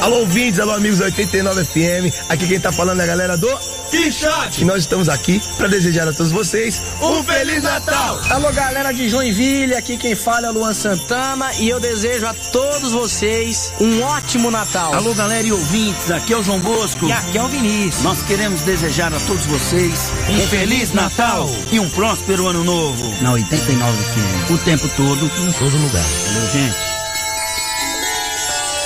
Alô, ouvintes, alô, amigos da 89 FM. Aqui quem tá falando é a galera do Quixote. E nós estamos aqui para desejar a todos vocês um Feliz Natal. Alô, galera de Joinville, aqui quem fala é Luan Santana e eu desejo a todos vocês um ótimo Natal. Alô, galera e ouvintes, aqui é o João Bosco. E aqui é o Vinícius. Nós queremos desejar a todos vocês um, um Feliz Natal e um próspero Ano Novo. Na 89 FM. O tempo todo, em todo lugar. Valeu, gente.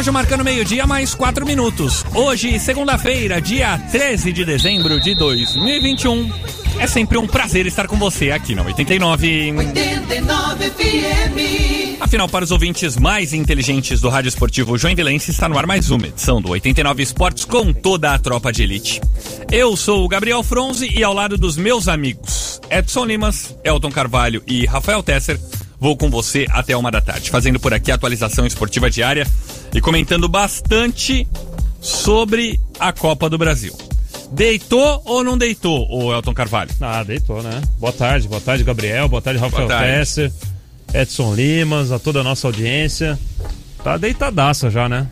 Relógio marcando meio-dia, mais quatro minutos. Hoje, segunda-feira, dia 13 de dezembro de 2021. É sempre um prazer estar com você aqui na 89. 89 FM. Afinal, para os ouvintes mais inteligentes do Rádio Esportivo Joinvilense, está no ar mais uma edição do 89 Esportes com toda a tropa de elite. Eu sou o Gabriel Fronze e ao lado dos meus amigos Edson Limas, Elton Carvalho e Rafael Tesser, vou com você até uma da tarde, fazendo por aqui a atualização esportiva diária e comentando bastante sobre a Copa do Brasil. Deitou ou não deitou, o Elton Carvalho? Ah, deitou, né? Boa tarde, boa tarde, Gabriel, boa tarde, Rafael Boa tarde. Tesser, Edson Limas, a toda a nossa audiência. Tá deitadaça já, né?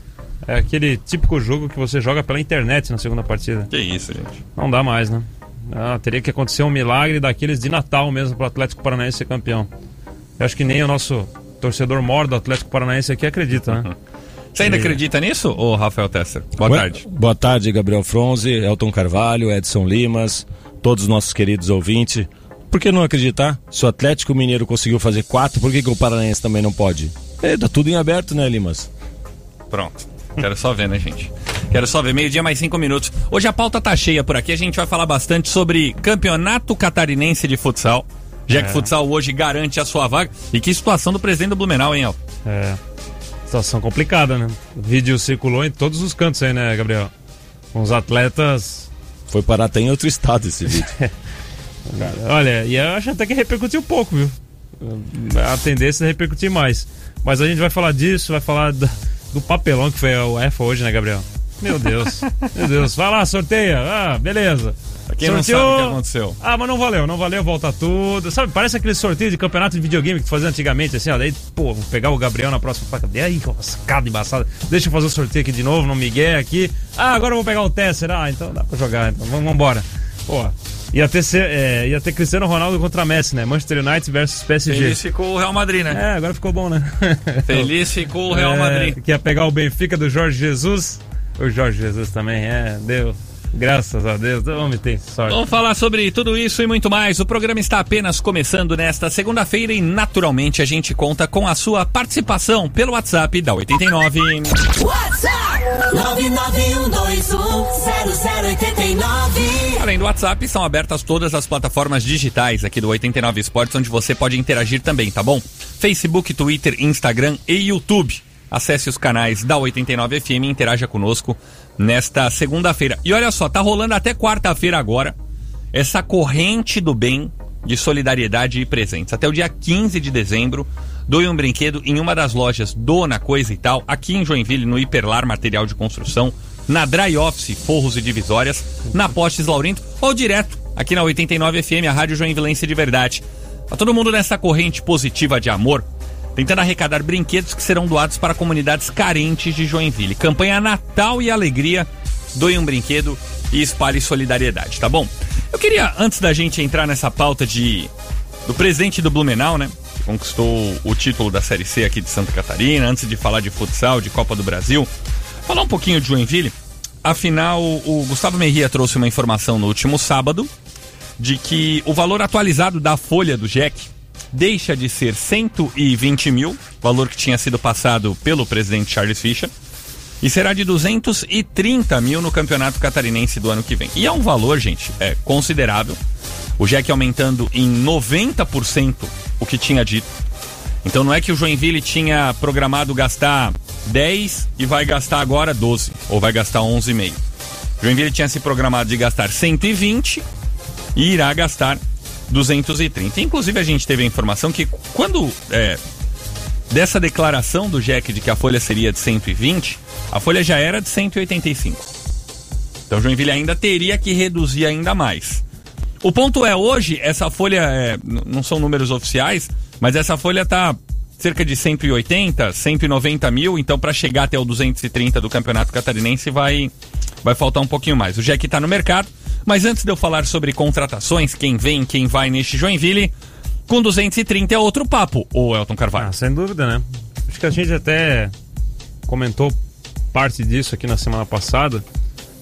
É aquele típico jogo que você joga pela internet na segunda partida. Que isso, gente. Não dá mais, né? Ah, teria que acontecer um milagre daqueles de Natal mesmo pro Atlético Paranaense ser campeão. Eu acho que nem o nosso torcedor mor do Atlético Paranaense aqui acredita, né? Você ainda E- acredita nisso, ô Rafael Tesser? Boa Ué, tarde. Boa tarde, Gabriel Fronze, Elton Carvalho, Edson Limas, todos os nossos queridos ouvintes. Por que não acreditar? Se o Atlético Mineiro conseguiu fazer quatro, por que, que o Paranaense também não pode? É, tá tudo em aberto, né, Limas? Pronto. Quero só ver, né, gente? Quero só ver. Meio-dia mais cinco minutos. Hoje a pauta tá cheia por aqui. A gente vai falar bastante sobre campeonato catarinense de futsal. Já que É. futsal hoje garante a sua vaga. E que situação do presidente do Blumenau, hein, Elton? É. Situação complicada, né? O vídeo circulou em todos os cantos aí, né, Gabriel? Com os atletas. Foi parar até em outro estado esse vídeo. Olha, e eu acho até que repercutiu pouco, viu? A tendência é repercutir mais. Mas a gente vai falar disso, vai falar da- do papelão que foi a UEFA hoje, né, Gabriel? Meu Deus. Meu Deus. Vai lá, sorteia. Ah, beleza. Pra quem não sabe o que aconteceu. Ah, mas não valeu, não valeu, volta tudo. Sabe, parece aquele sorteio de campeonato de videogame que tu fazia antigamente, assim, ó. Daí, pô, vou pegar o Gabriel na próxima placa. E aí, que lascada embaçada. Deixa eu fazer o sorteio aqui de novo, no Miguel aqui. Ah, agora eu vou pegar o Tesser. Ah, então dá pra jogar, então vamos embora. Pô, ia ter, ser, é, ia ter Cristiano Ronaldo contra Messi, né? Manchester United versus PSG. Feliz ficou o Real Madrid, né? É, agora ficou bom, né? Feliz ficou o Real É, Madrid. Que ia pegar o Benfica do Jorge Jesus. O Jorge Jesus também, é, deu. Graças a Deus, o homem tem sorte. Vamos falar sobre tudo isso e muito mais. O programa está apenas começando nesta segunda-feira e, naturalmente, a gente conta com a sua participação pelo WhatsApp da 89. WhatsApp 991210089. Além do WhatsApp, são abertas todas as plataformas digitais aqui do 89 Esportes, onde você pode interagir também, tá bom? Facebook, Twitter, Instagram e YouTube. Acesse os canais da 89 FM e interaja conosco nesta segunda-feira. E olha só, tá rolando até quarta-feira agora essa corrente do bem de solidariedade e presentes. Até o dia 15 de dezembro, doe um brinquedo em uma das lojas Dona Coisa e Tal, aqui em Joinville, no Hiperlar Material de Construção, na Dry Office Forros e Divisórias, na Postes Laurindo ou direto aqui na 89 FM, a Rádio Joinvilense de Verdade. Tá todo mundo nessa corrente positiva de amor, tentando arrecadar brinquedos que serão doados para comunidades carentes de Joinville. Campanha Natal e Alegria, doe um brinquedo e espalhe solidariedade, tá bom? Eu queria, antes da gente entrar nessa pauta de do presidente do Blumenau, né? Que conquistou o título da Série C aqui de Santa Catarina, antes de falar de futsal, de Copa do Brasil, Falar um pouquinho de Joinville. Afinal, o Gustavo Merria trouxe uma informação no último sábado de que o valor atualizado da folha do Jack deixa de ser 120 mil, valor que tinha sido passado pelo presidente Charles Fischer, e será de 230 mil no campeonato catarinense do ano que vem. E é um valor, gente, é considerável. O Jack aumentando em 90% o que tinha dito. Então não é que o Joinville tinha programado gastar 10 e vai gastar agora 12, ou vai gastar 11,5. Joinville tinha se programado de gastar 120 e irá gastar 230. Inclusive a gente teve a informação que quando é, dessa declaração do Jack de que a folha seria de 120, a folha já era de 185. Então Joinville ainda teria que reduzir ainda mais. O ponto é, hoje, essa folha, é, não são números oficiais, mas essa folha tá cerca de 180, 190 mil, então para chegar até o 230 do Campeonato Catarinense vai, vai faltar um pouquinho mais. O Jack tá no mercado, mas antes de eu falar sobre contratações, quem vem, quem vai neste Joinville, com 230 é outro papo, o Elton Carvalho. Ah, sem dúvida, né? Acho que a gente até comentou parte disso aqui na semana passada.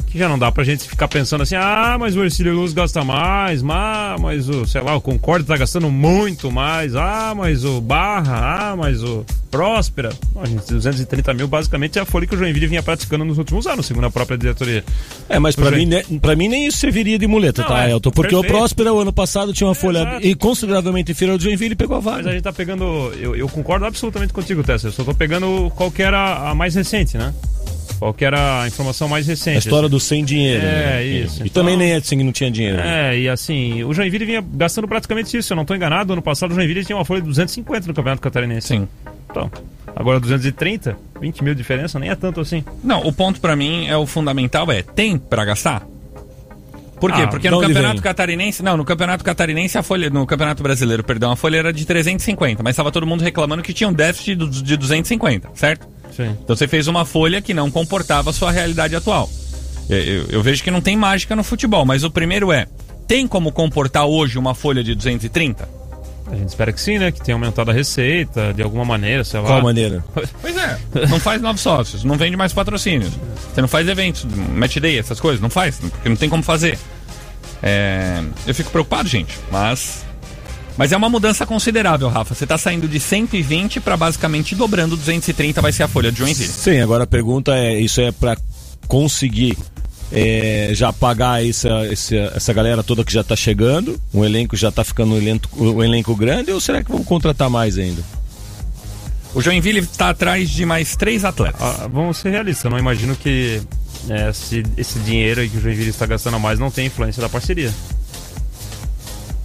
Que já não dá pra gente ficar pensando assim, ah, mas o Ercílio Luz gasta mais, mas, mas o, sei lá, o Concorde tá gastando muito mais, ah, mas o Barra, ah, mas o Próspera. Bom, gente, 230 mil basicamente é a folha que o Joinville vinha praticando nos últimos anos, segundo a própria diretoria. É, mas pra mim, né, pra mim nem isso serviria de muleta, Não, tá, é, Elton? Porque perfeito. o Próspera, o ano passado, tinha uma folha Exato. e consideravelmente inferior ao Joinville e pegou a Mas a vaga. gente tá pegando. Eu, eu concordo absolutamente contigo, Tessa. Eu só tô pegando qual que era a mais recente, né? Qual que era a informação mais recente. A história do sem dinheiro. É, né? isso. E Então- também nem Edson não tinha dinheiro. né? É, e assim, o Joinville vinha gastando praticamente isso. Se eu não tô enganado, ano passado o Joinville tinha uma folha de 250 no Campeonato Catarinense. Sim. Então, agora 230, 20 mil de diferença, nem é tanto assim. Não, o ponto pra mim é o fundamental é, tem pra gastar? Por quê? Ah, Porque no Campeonato vem? Catarinense, não, no Campeonato Catarinense a folha, no Campeonato Brasileiro, perdão, a folha era de 350, mas estava todo mundo reclamando que tinha um déficit de 250, certo? Sim. Então você fez uma folha que não comportava a sua realidade atual. Eu, eu- eu vejo que não tem mágica no futebol, mas o primeiro é, tem como comportar hoje uma folha de 230? A gente espera que sim, né? Que tenha aumentado a receita de alguma maneira, sei lá. Qual maneira? Pois é, não faz novos sócios, não vende mais patrocínios. Você não faz eventos, match day, essas coisas, não faz, porque não tem como fazer. É, eu fico preocupado, gente, mas. Mas é uma mudança considerável, Rafa. Você tá saindo de 120 para basicamente dobrando 230 vai ser a folha de Joinville. Sim, agora a pergunta é: isso é pra conseguir é, já pagar essa, essa, essa galera toda que já tá chegando? O elenco já tá ficando um elenco, um elenco grande ou será que vão contratar mais ainda? O Joinville está atrás de mais três atletas. Ah, vamos ser realistas, eu não imagino que é, esse, esse dinheiro aí que o Joinville está gastando a mais não tem influência da parceria.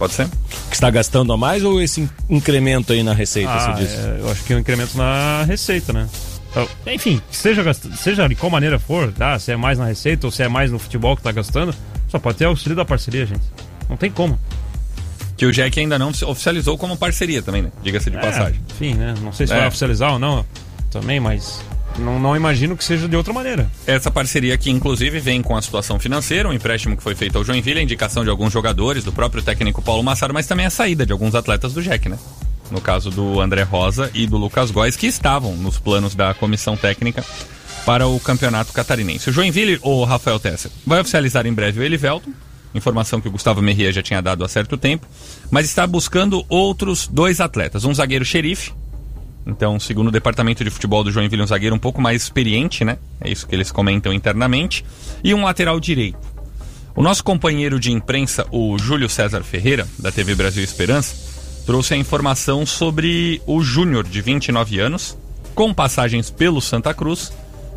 Pode ser? Que está gastando a mais ou esse in- incremento aí na receita, Ah, você disse? é, eu acho que é um incremento na receita, né? Então, Enfim, seja, seja de qual maneira for, tá? se é mais na receita ou se é mais no futebol que tá gastando, só pode ter auxílio da parceria, gente. Não tem como. Que o Jack ainda não se oficializou como parceria também, né? Diga-se de passagem. É, enfim, né? Não sei se É. vai oficializar ou não também, mas não, não imagino que seja de outra maneira. Essa parceria que inclusive vem com a situação financeira, um empréstimo que foi feito ao Joinville, a indicação de alguns jogadores, do próprio técnico Paulo Massaro, mas também a saída de alguns atletas do Jack, né? No caso do André Rosa e do Lucas Góes, que estavam nos planos da comissão técnica para o campeonato catarinense. O Joinville, o Rafael Tesser, vai oficializar em breve o Elivelton, informação que o Gustavo Merria já tinha dado há certo tempo, mas está buscando outros dois atletas, um zagueiro xerife, então, segundo o departamento de futebol do Joinville, um zagueiro um pouco mais experiente, né? É isso que eles comentam internamente. E um lateral direito. O nosso companheiro de imprensa, o Júlio César Ferreira, da TV Brasil Esperança, trouxe a informação sobre o Júnior, de 29 anos, com passagens pelo Santa Cruz,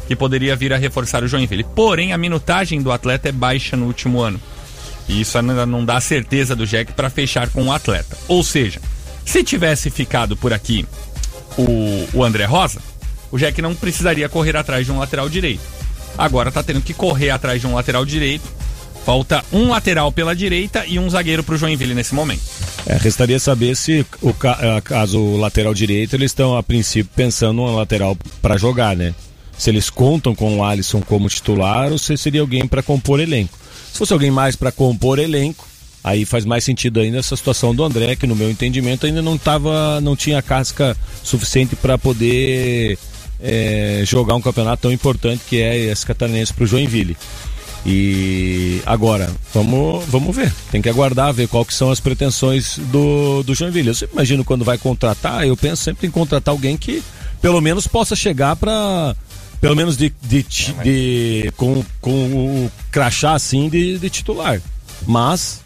que poderia vir a reforçar o Joinville. Porém, a minutagem do atleta é baixa no último ano. E isso ainda não dá certeza do Jack para fechar com o atleta. Ou seja, se tivesse ficado por aqui o, o André Rosa, o Jack não precisaria correr atrás de um lateral direito. Agora tá tendo que correr atrás de um lateral direito. Falta um lateral pela direita e um zagueiro pro Joinville nesse momento. É, restaria saber se, o ca- caso o lateral direito, eles estão a princípio pensando numa lateral para jogar, né? Se eles contam com o Alisson como titular ou se seria alguém para compor elenco. Se fosse alguém mais para compor elenco, aí faz mais sentido ainda essa situação do André, que no meu entendimento ainda não tava, não tinha casca suficiente para poder é, jogar um campeonato tão importante que é esse catarinense para o Joinville. E agora, vamos, vamos ver. Tem que aguardar, ver qual que são as pretensões do, do Joinville. Eu sempre imagino quando vai contratar, eu penso sempre em contratar alguém que pelo menos possa chegar para pelo menos de, de, de, de- com, com o crachá assim de, de titular. Mas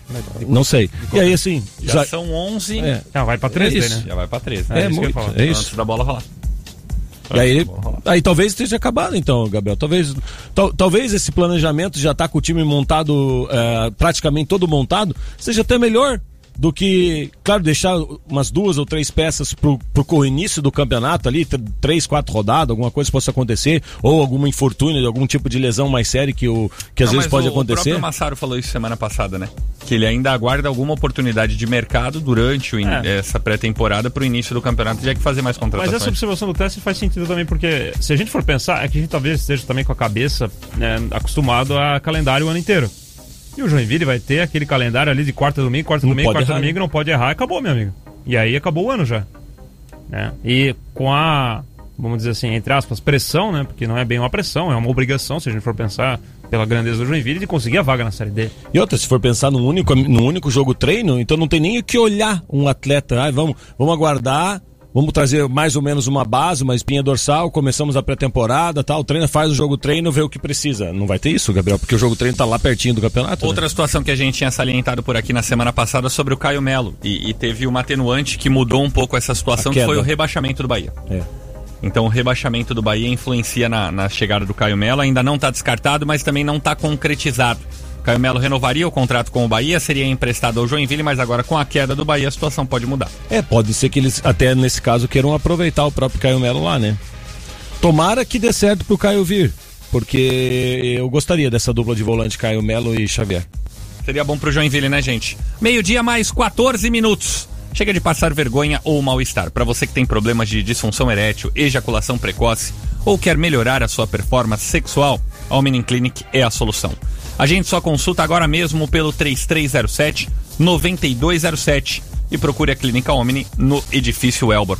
não sei. E aí assim, Já, já, são 11. é, Ah, vai pra 13, É isso. né? Já vai pra 13. É, isso que eu ia muito, é isso. Antes da bola rolar. E aí, aí talvez esteja acabado então, Gabriel. Talvez, tal- talvez esse planejamento já tá com o time montado, é, praticamente todo montado, seja até melhor do que, claro, deixar umas duas ou três peças pro, pro início do campeonato ali, tr- três, quatro rodadas, alguma coisa possa acontecer, ou algum infortúnio, algum tipo de lesão mais séria que, o, que às Não, vezes mas pode o, O acontecer. próprio Massaro falou isso semana passada, né? Que ele ainda aguarda alguma oportunidade de mercado durante o in- É. essa pré-temporada pro início do campeonato, já que fazer mais Mas contratações. essa observação do teste faz sentido também, porque se a gente for pensar, é que a gente talvez esteja também com a cabeça né, acostumado a calendário o ano inteiro. E o Joinville vai ter aquele calendário ali de quarta domingo, quarta Não domingo, quarta errar, domingo, né? não pode errar, acabou, meu amigo. E aí acabou o ano já. Né? E com a, vamos dizer assim, entre aspas, pressão, né? Porque não é bem uma pressão, é uma obrigação, se a gente for pensar pela grandeza do Joinville, de conseguir a vaga na Série D. E outra, se for pensar num único, num único jogo treino, então não tem nem o que olhar um atleta. Ah, vamos, vamos aguardar, vamos trazer mais ou menos uma base, uma espinha dorsal, começamos a pré-temporada, tal, treina, faz o jogo treino, vê o que precisa. Não vai ter isso, Gabriel, porque o jogo treino tá lá pertinho do campeonato. né? Outra situação que a gente tinha salientado por aqui na semana passada sobre o Caio Melo. E, e teve uma atenuante que mudou um pouco essa situação, que foi o rebaixamento do Bahia. É. Então o rebaixamento do Bahia influencia na, na chegada do Caio Melo. Ainda não está descartado, mas também não está concretizado. Caio Melo renovaria o contrato com o Bahia, seria emprestado ao Joinville, mas agora com a queda do Bahia a situação pode mudar. É, pode ser que eles, até nesse caso, queiram aproveitar o próprio Caio Melo lá, né? Tomara que dê certo pro Caio vir, porque eu gostaria dessa dupla de volante Caio Melo e Xavier. Seria bom pro Joinville, né, gente? Meio-dia mais 14 minutos. Chega de passar vergonha ou mal-estar. Para você que tem problemas de disfunção erétil, ejaculação precoce ou quer melhorar a sua performance sexual, a Omnin Clinic é a solução. A gente só consulta agora mesmo pelo 3307 9207 e procure a Clínica Omni no edifício Elbor.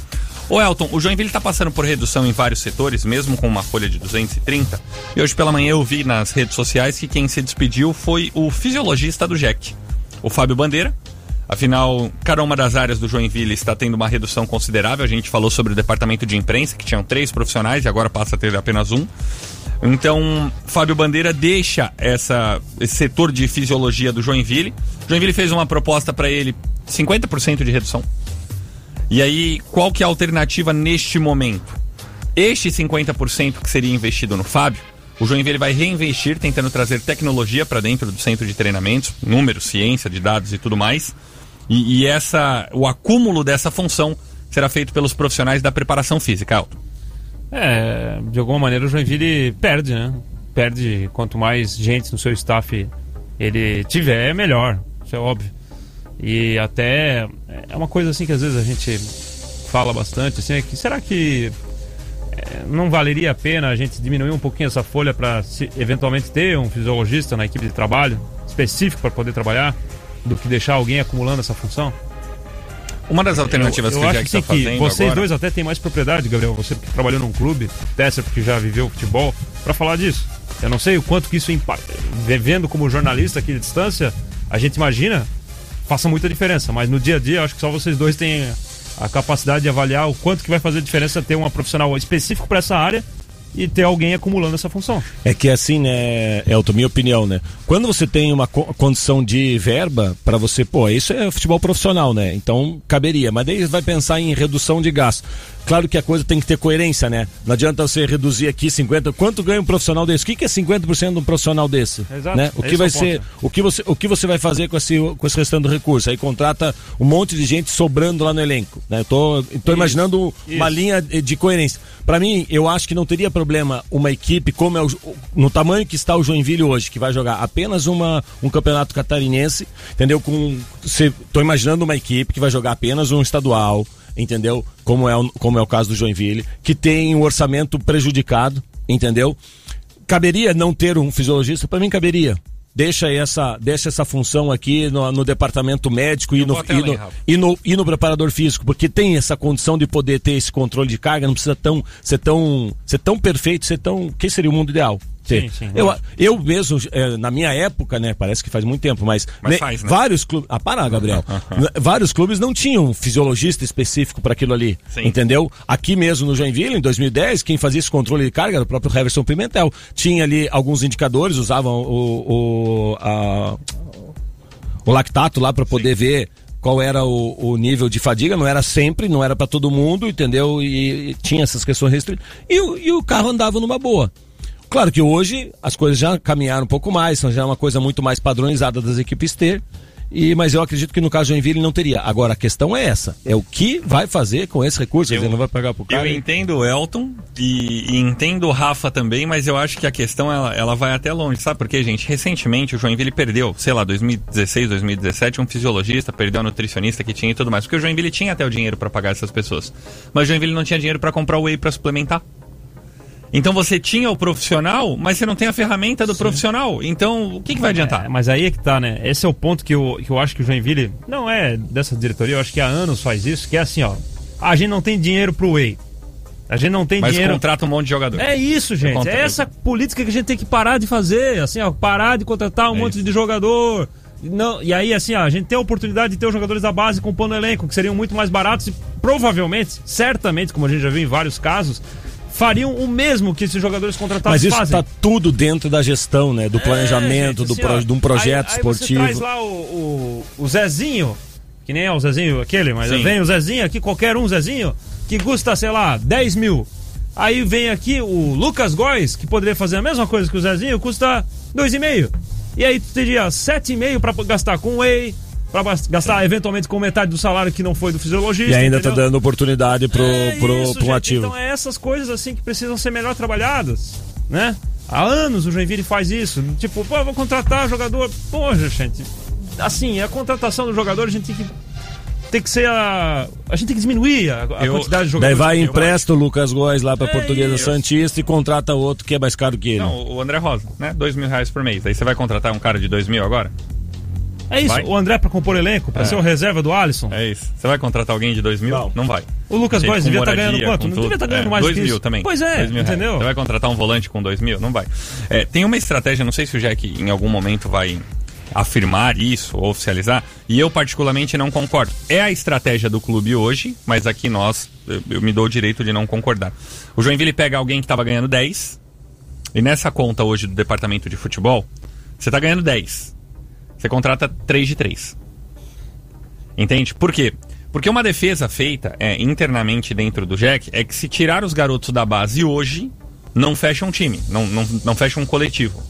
Ô Elton, o Joinville está passando por redução em vários setores, mesmo com uma folha de 230. E hoje pela manhã eu vi nas redes sociais que quem se despediu foi o fisiologista do JEC, o Fábio Bandeira. Afinal, cada uma das áreas do Joinville está tendo uma redução considerável. A gente falou sobre o departamento de imprensa, que tinham três profissionais e agora passa a ter apenas um. Então, Fábio Bandeira deixa essa, esse setor de fisiologia do Joinville. Joinville fez uma proposta para ele 50% de redução. E aí, qual que é a alternativa neste momento? Este 50% que seria investido no Fábio, o Joinville vai reinvestir tentando trazer tecnologia para dentro do centro de treinamentos, números, ciência de dados e tudo mais. E, e essa, o acúmulo dessa função será feito pelos profissionais da preparação física. É, de alguma maneira o Joinville perde, né? Perde quanto mais gente no seu staff ele tiver, melhor. Isso é óbvio. E até é uma coisa assim que às vezes a gente fala bastante, assim, é que será que é, não valeria a pena a gente diminuir um pouquinho essa folha para eventualmente ter um fisiologista na equipe de trabalho específico para poder trabalhar do que deixar alguém acumulando essa função? Uma das alternativas eu, que o Jack está que fazendo vocês agora... dois até têm mais propriedade, Gabriel. Você que trabalhou num clube, Tesser porque já viveu futebol, para falar disso. Eu não sei o quanto que isso impacta. Vendo como jornalista aqui de distância, a gente imagina faça muita diferença, mas no dia a dia eu acho que só vocês dois têm a capacidade de avaliar o quanto que vai fazer diferença ter uma profissional específico para essa área e ter alguém acumulando essa função. É que assim, né, Elton, minha opinião, né? Quando você tem uma co- condição de verba para você, pô, isso é futebol profissional, né? Então caberia, mas daí vai pensar em redução de gasto. Claro que a coisa tem que ter coerência, né? Não adianta você reduzir aqui 50, quanto ganha um profissional desse? O que que é 50% de um profissional desse? Exato, Né? O esse que é vai o ponto. ser, o que você, o que você vai fazer com esse com esse restante do recurso? Aí contrata um monte de gente sobrando lá no elenco, né? Eu tô, tô imaginando uma isso. linha de coerência. Para mim, eu acho que não teria problema uma equipe como é o, no tamanho que está o Joinville hoje, que vai jogar apenas uma, um campeonato catarinense, entendeu? Com se, tô imaginando uma equipe que vai jogar apenas um estadual, entendeu? Como é, o- como é o caso do Joinville, que tem um orçamento prejudicado, entendeu? Caberia não ter um fisiologista? Para mim caberia. deixa essa, deixa essa função aqui no, no departamento médico e no, e, no, e, no, e no preparador físico, porque tem essa condição de poder ter esse controle de carga, não precisa tão, ser, tão, ser tão perfeito, ser tão. Quem seria o mundo ideal? Ter. Sim, sim, eu, lógico. eu mesmo, eh, na minha época, né? Parece que faz muito tempo, mas, Mas ne- faz, né? vários clubes. Ah, para, Gabriel. Vários clubes não tinham um fisiologista específico para aquilo ali. Sim. Entendeu? Aqui mesmo no Joinville, em 2010, quem fazia esse controle de carga era o próprio Heverson Pimentel. Tinha ali alguns indicadores, usavam o, o, a- o lactato lá para poder ver qual era o, o nível de fadiga, não era sempre, não era para todo mundo, entendeu? E, e tinha essas questões restritas. E, e o carro andava numa boa. Claro que hoje as coisas já caminharam um pouco mais, são já uma coisa muito mais padronizada das equipes ter. E, mas eu acredito que no caso do Joinville não teria. Agora a questão é essa: é o que vai fazer com esse recurso? Dizer, não vai pagar pro cara. Eu entendo o Elton e, e entendo o Rafa também, mas eu acho que a questão ela, ela vai até longe, sabe por quê, gente? Recentemente o Joinville perdeu, sei lá, 2016, 2017, um fisiologista, perdeu a nutricionista que tinha e tudo mais, porque o Joinville tinha até o dinheiro pra pagar essas pessoas, mas o Joinville não tinha dinheiro pra comprar o whey pra suplementar. Então você tinha o profissional, mas você não tem a ferramenta do profissional. Então o que, que vai adiantar? É, mas aí é que tá, né? Esse é o ponto que eu, que eu acho que o Joinville não é dessa diretoria, eu acho que há anos faz isso, que é assim, ó. A gente não tem dinheiro pro Whey. A gente não tem Mas dinheiro. contrata um monte de jogador. É isso, gente. É essa política que a gente tem que parar de fazer. Assim, ó, parar de contratar um É monte isso. de jogador. Não, e aí, assim, ó, a gente tem a oportunidade de ter os jogadores da base compondo o elenco, que seriam muito mais baratos e provavelmente, certamente, como a gente já viu em vários casos, fariam o mesmo que esses jogadores contratados Mas isso fazem. está tudo dentro da gestão, né? Do planejamento, É, gente, do assim, pro- ó, de um projeto aí, esportivo. Aí você traz lá o, o, o Zezinho, que nem é o Zezinho aquele, mas Sim. vem o Zezinho aqui, qualquer um Zezinho, que custa, sei lá, 10 mil. Aí vem aqui o Lucas Góes, que poderia fazer a mesma coisa que o Zezinho, custa 2,5. E aí tu teria 7,5 para gastar com whey, para gastar eventualmente com metade do salário que não foi do fisiologista. E ainda tá entendeu? dando oportunidade pro, É pro, isso, pro gente. ativo. Então é essas coisas assim que precisam ser melhor trabalhadas, né? Há anos o Joinville faz isso. Tipo, pô, vou contratar jogador. Poxa, gente. Assim, a contratação do jogador a gente tem que. Tem que ser a. A gente tem que diminuir a, a Eu- quantidade de Daí jogadores. vai e que- empresta o Lucas Góes lá pra É Portuguesa isso. Santista e contrata outro que é mais caro que ele. Não, o André Rosa, né? Dois mil reais por mês. Aí você vai contratar um cara de dois mil agora? É isso, Vai. o André pra compor elenco, pra É. ser o reserva do Alisson. É isso. Você vai contratar alguém de dois mil? Não, vai. O Lucas com devia estar moradia, ganhando quanto? Não devia estar ganhando É, mais dois que mil isso. também. Pois é, Dois mil reais. entendeu? Você vai contratar um volante com dois mil? Não vai. É, tem uma estratégia, não sei se o Jack em algum momento vai afirmar isso ou oficializar, e eu particularmente não concordo. É a estratégia do clube hoje, mas aqui nós, eu, eu me dou o direito de não concordar. O Joinville pega alguém que estava ganhando 10, e nessa conta hoje do departamento de futebol, você está ganhando 10. Você contrata 3 de 3. Entende? Por quê? Porque uma defesa feita é, internamente dentro do Jack é que se tirar os garotos da base hoje, não fecha um time, não, não, não fecha um coletivo.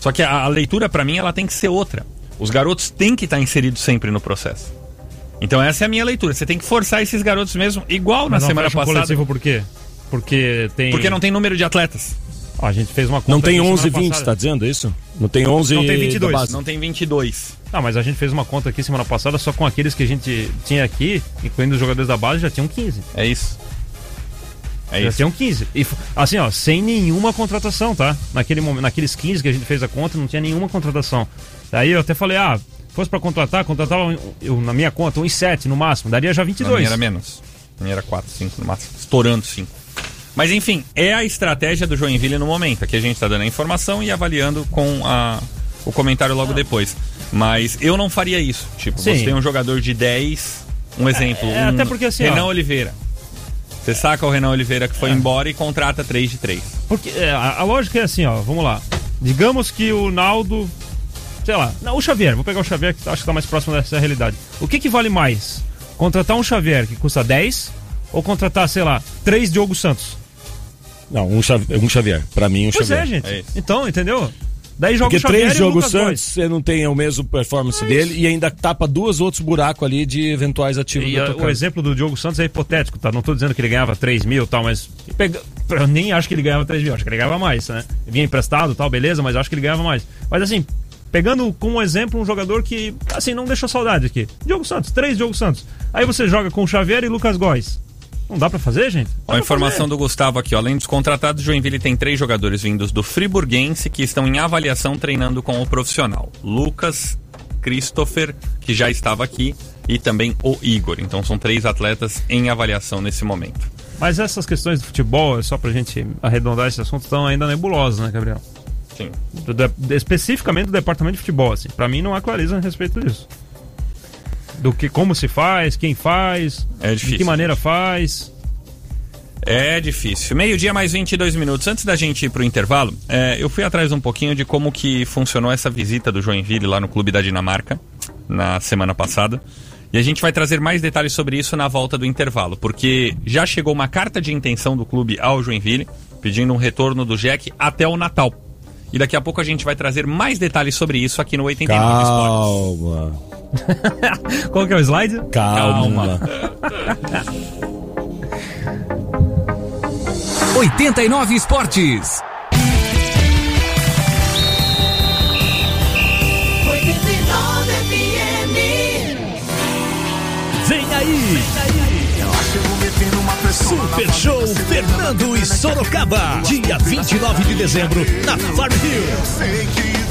Só que a, a leitura, pra mim, ela tem que ser outra. Os garotos têm que estar inseridos sempre no processo. Então essa é a minha leitura. Você tem que forçar esses garotos mesmo, igual Mas na semana fecha um passada. coletivo por quê? Porque tem. Porque não tem número de atletas. Ó, a gente fez uma conta Não tem aqui 11 semana 20, passada. tá dizendo isso? Não tem 11 Não tem da 22, base. Não tem 22. Não, mas a gente fez uma conta aqui semana passada só com aqueles que a gente tinha aqui, incluindo os jogadores da base, já tinham 15. É isso. É já isso. tinham 15. E assim, ó, sem nenhuma contratação, tá? Naquele momento, naqueles 15 que a gente fez a conta, não tinha nenhuma contratação. Daí eu até falei, ah, fosse pra contratar, contratava um- eu, na minha conta uns 7 no máximo, daria já Na 22. minha era menos. Na minha era 4, 5 no máximo. Estourando 5. Mas enfim, é a estratégia do Joinville no momento. Aqui a gente tá dando a informação e avaliando com a, o comentário logo depois. Mas eu não faria isso. Tipo, Sim. você tem um jogador de 10, um exemplo. é, um até porque assim, Renan ó. Oliveira. Você saca o Renan Oliveira que foi É. embora e contrata 3 de 3. Porque é, a, a lógica é assim, ó, vamos lá. Digamos que o Naldo. Sei lá, não, o Xavier, vou pegar o Xavier que acho que tá mais próximo dessa realidade. O que que vale mais? Contratar um Xavier que custa 10 ou contratar, sei lá, 3 Diogo Santos? Não, um, Xavier, um Xavier. Pra mim, um Pois Xavier. é, gente. É então, entendeu? Daí joga Porque o Xavier três jogos Santos, você não tem o mesmo performance dele e ainda tapa duas outros buracos ali de eventuais ativos E da a- tua o casa. exemplo do Diogo Santos é hipotético, tá? Não tô dizendo que ele ganhava 3 mil e tal, mas. Pega... Eu nem acho que ele ganhava 3 mil, acho que ele ganhava mais, né? Vinha emprestado e tal, beleza, mas eu acho que ele ganhava mais. Mas assim, pegando como exemplo um jogador que, assim, não deixou saudade aqui. Diogo Santos, três Diogo Santos. Aí você joga com o Xavier e Lucas Góes. Não dá pra fazer, gente? Ó, A informação do Gustavo aqui, ó. além dos contratados, Joinville tem três jogadores vindos do Friburguense que estão em avaliação treinando com o profissional. Lucas, Christopher, que já estava aqui, e também o Igor. Então são três atletas em avaliação nesse momento. Mas essas questões do futebol, só pra gente arredondar esse assunto, estão ainda nebulosas, né, Gabriel? Sim. Do especificamente do departamento de futebol, assim. Pra mim não há clareza a respeito disso. Do que, como se faz, quem faz, É de que maneira faz. É difícil. Meio-dia mais 22 minutos. Antes da gente ir pro intervalo, é, eu fui atrás um pouquinho de como que funcionou essa visita do Joinville lá no Clube da Dinamarca na semana passada. E a gente vai trazer mais detalhes sobre isso na volta do intervalo, porque já chegou uma carta de intenção do clube ao Joinville, pedindo um retorno do Jack até o Natal. E daqui a pouco a gente vai trazer mais detalhes sobre isso aqui no 89 Esportes. Calma. Qual que é o slide? Calma. 89 Esportes. 89 FM. Vem aí! Super Show Fernando e Sorocaba, dia 29 de dezembro, na Farm Hill.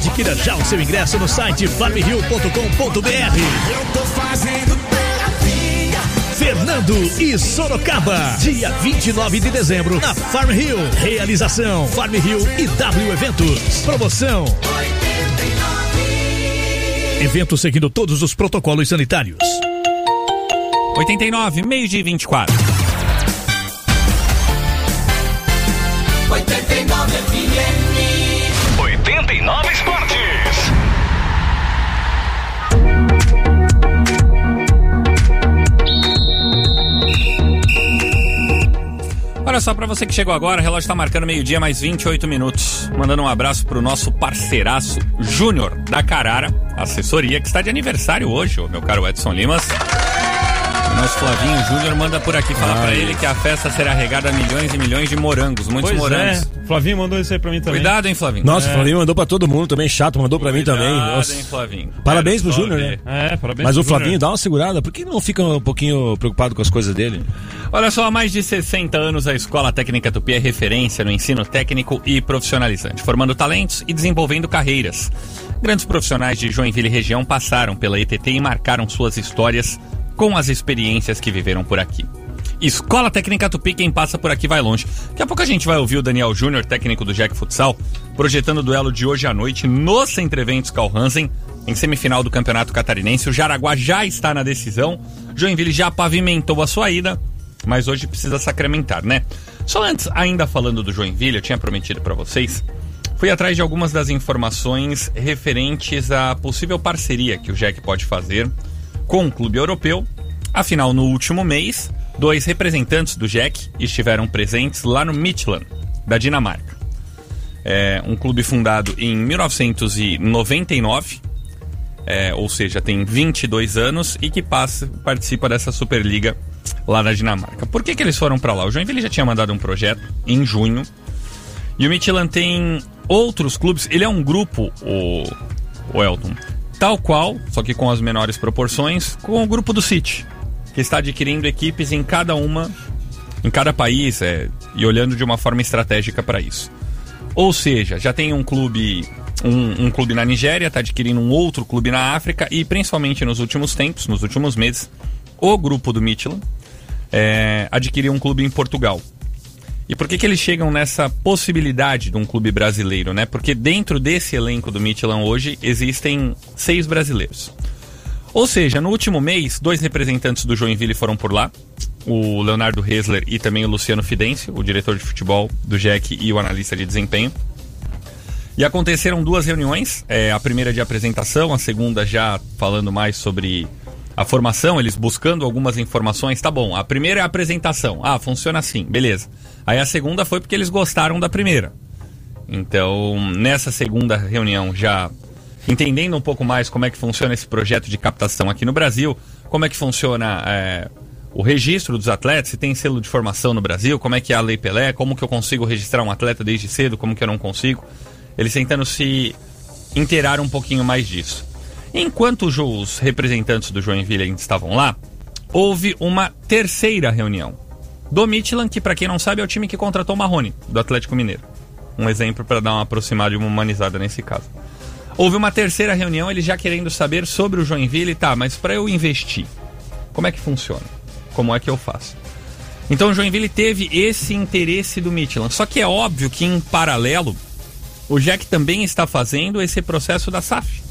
Adquira já o seu ingresso no site farmhill.com.br. Eu tô fazendo terapia. Fernando e Sorocaba, dia 29 de dezembro, na Farm Hill. Realização Farm Hill e W Eventos. Promoção. Evento seguindo todos os protocolos sanitários. 89, meio de 24. Só, pra você que chegou agora, o relógio tá marcando meio-dia, mais 28 minutos. Mandando um abraço pro nosso parceiraço Júnior da Carara, assessoria, que está de aniversário hoje, meu caro Edson Limas. Flavinho Júnior manda por aqui falar pra ele que a festa será regada a milhões e milhões de morangos, muitos Pois morangos. é. Flavinho mandou isso aí pra mim também. Cuidado, hein, Flavinho? Nossa, o Flavinho mandou pra todo mundo também, chato, mandou pra mim também. Cuidado, Nossa. hein, Flavinho? Parabéns Quero pro Júnior, né? É, parabéns Mas pro o Flavinho Júnior. dá uma segurada, por que não fica um pouquinho preocupado com as coisas dele? Olha só, há mais de 60 anos a Escola Técnica Tupi é referência no ensino técnico e profissionalizante, formando talentos e desenvolvendo carreiras. Grandes profissionais de Joinville e região passaram pela ETT e marcaram suas histórias com as experiências que viveram por aqui. Escola Técnica Tupi, quem passa por aqui vai longe. Daqui a pouco a gente vai ouvir o Daniel Júnior, técnico do Jack Futsal, projetando o duelo de hoje à noite no Centro Eventos Carl Hansen, em semifinal do Campeonato Catarinense. O Jaraguá já está na decisão, Joinville já pavimentou a sua ida, mas hoje precisa sacramentar, né? Só antes, ainda falando do Joinville, eu tinha prometido para vocês, fui atrás de algumas das informações referentes à possível parceria que o Jack pode fazer com o clube europeu. Afinal, no último mês, dois representantes do Jack estiveram presentes lá no Midtjylland, da Dinamarca. É um clube fundado em 1999, é, ou seja, tem 22 anos e que passa, participa dessa Superliga lá na Dinamarca. Por que, que eles foram para lá? O Joinville já tinha mandado um projeto em junho e o Midtjylland tem outros clubes. Ele é um grupo, o, o Elton, tal qual, só que com as menores proporções, com o grupo do City, que está adquirindo equipes em cada uma, em cada país, é, e olhando de uma forma estratégica para isso. Ou seja, já tem um clube, um, um clube na Nigéria, está adquirindo um outro clube na África e principalmente nos últimos tempos, nos últimos meses, o grupo do Midtjylland é, adquiriu um clube em Portugal. E por que, que eles chegam nessa possibilidade de um clube brasileiro, né? Porque dentro desse elenco do Midtjylland hoje existem seis brasileiros. Ou seja, no último mês, dois representantes do Joinville foram por lá. O Leonardo Hesler e também o Luciano Fidêncio, o diretor de futebol do Jack e o analista de desempenho. E aconteceram duas reuniões, é, a primeira de apresentação, a segunda já falando mais sobre a formação, eles buscando algumas informações. Tá bom, a primeira é a apresentação. Ah, funciona assim, beleza. Aí a segunda foi porque eles gostaram da primeira. Então, nessa segunda reunião, já entendendo um pouco mais como é que funciona esse projeto de captação aqui no Brasil, como é que funciona é, o registro dos atletas, se tem selo de formação no Brasil, como é que é a Lei Pelé, como que eu consigo registrar um atleta desde cedo, como que eu não consigo. Eles tentando se inteirar um pouquinho mais disso. Enquanto os representantes do Joinville ainda estavam lá, houve uma terceira reunião do Midland, que para quem não sabe é o time que contratou o Marrone, do Atlético Mineiro. Um exemplo para dar uma aproximada e uma humanizada nesse caso. Houve uma terceira reunião, ele já querendo saber sobre o Joinville, tá, mas para eu investir, como é que funciona? Como é que eu faço? Então o Joinville teve esse interesse do Midland. Só que é óbvio que em paralelo, o Jack também está fazendo esse processo da SAF.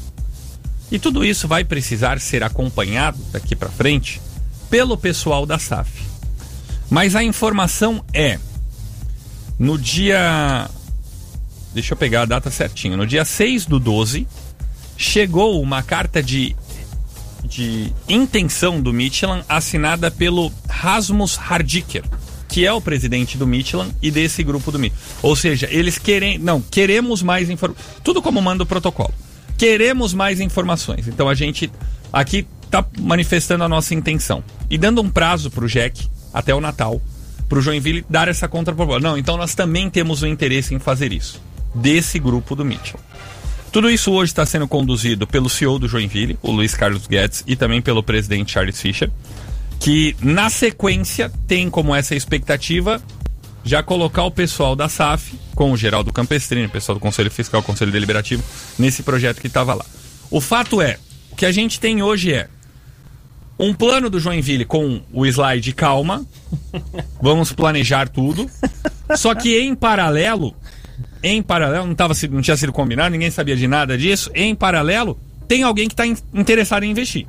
E tudo isso vai precisar ser acompanhado daqui para frente pelo pessoal da SAF. Mas a informação é no dia Deixa eu pegar a data certinho. No dia 6 do 12 chegou uma carta de de intenção do Michelin assinada pelo Rasmus Hardiker, que é o presidente do Michelin e desse grupo do Michelin. Ou seja, eles querem, não, queremos mais informações. Tudo como manda o protocolo. Queremos mais informações. Então a gente aqui está manifestando a nossa intenção e dando um prazo para o Jack até o Natal para o Joinville dar essa contraproposta. Não, então nós também temos o interesse em fazer isso desse grupo do Mitchell. Tudo isso hoje está sendo conduzido pelo CEO do Joinville, o Luiz Carlos Guedes, e também pelo presidente Charles Fischer, que na sequência tem como essa expectativa já colocar o pessoal da SAF, com o Geraldo Campestrini, o pessoal do Conselho Fiscal, Conselho Deliberativo, nesse projeto que estava lá. O fato é, o que a gente tem hoje é um plano do Joinville com o slide calma, vamos planejar tudo, só que em paralelo em paralelo, não, tava, não tinha sido combinado, ninguém sabia de nada disso. Em paralelo, tem alguém que está interessado em investir.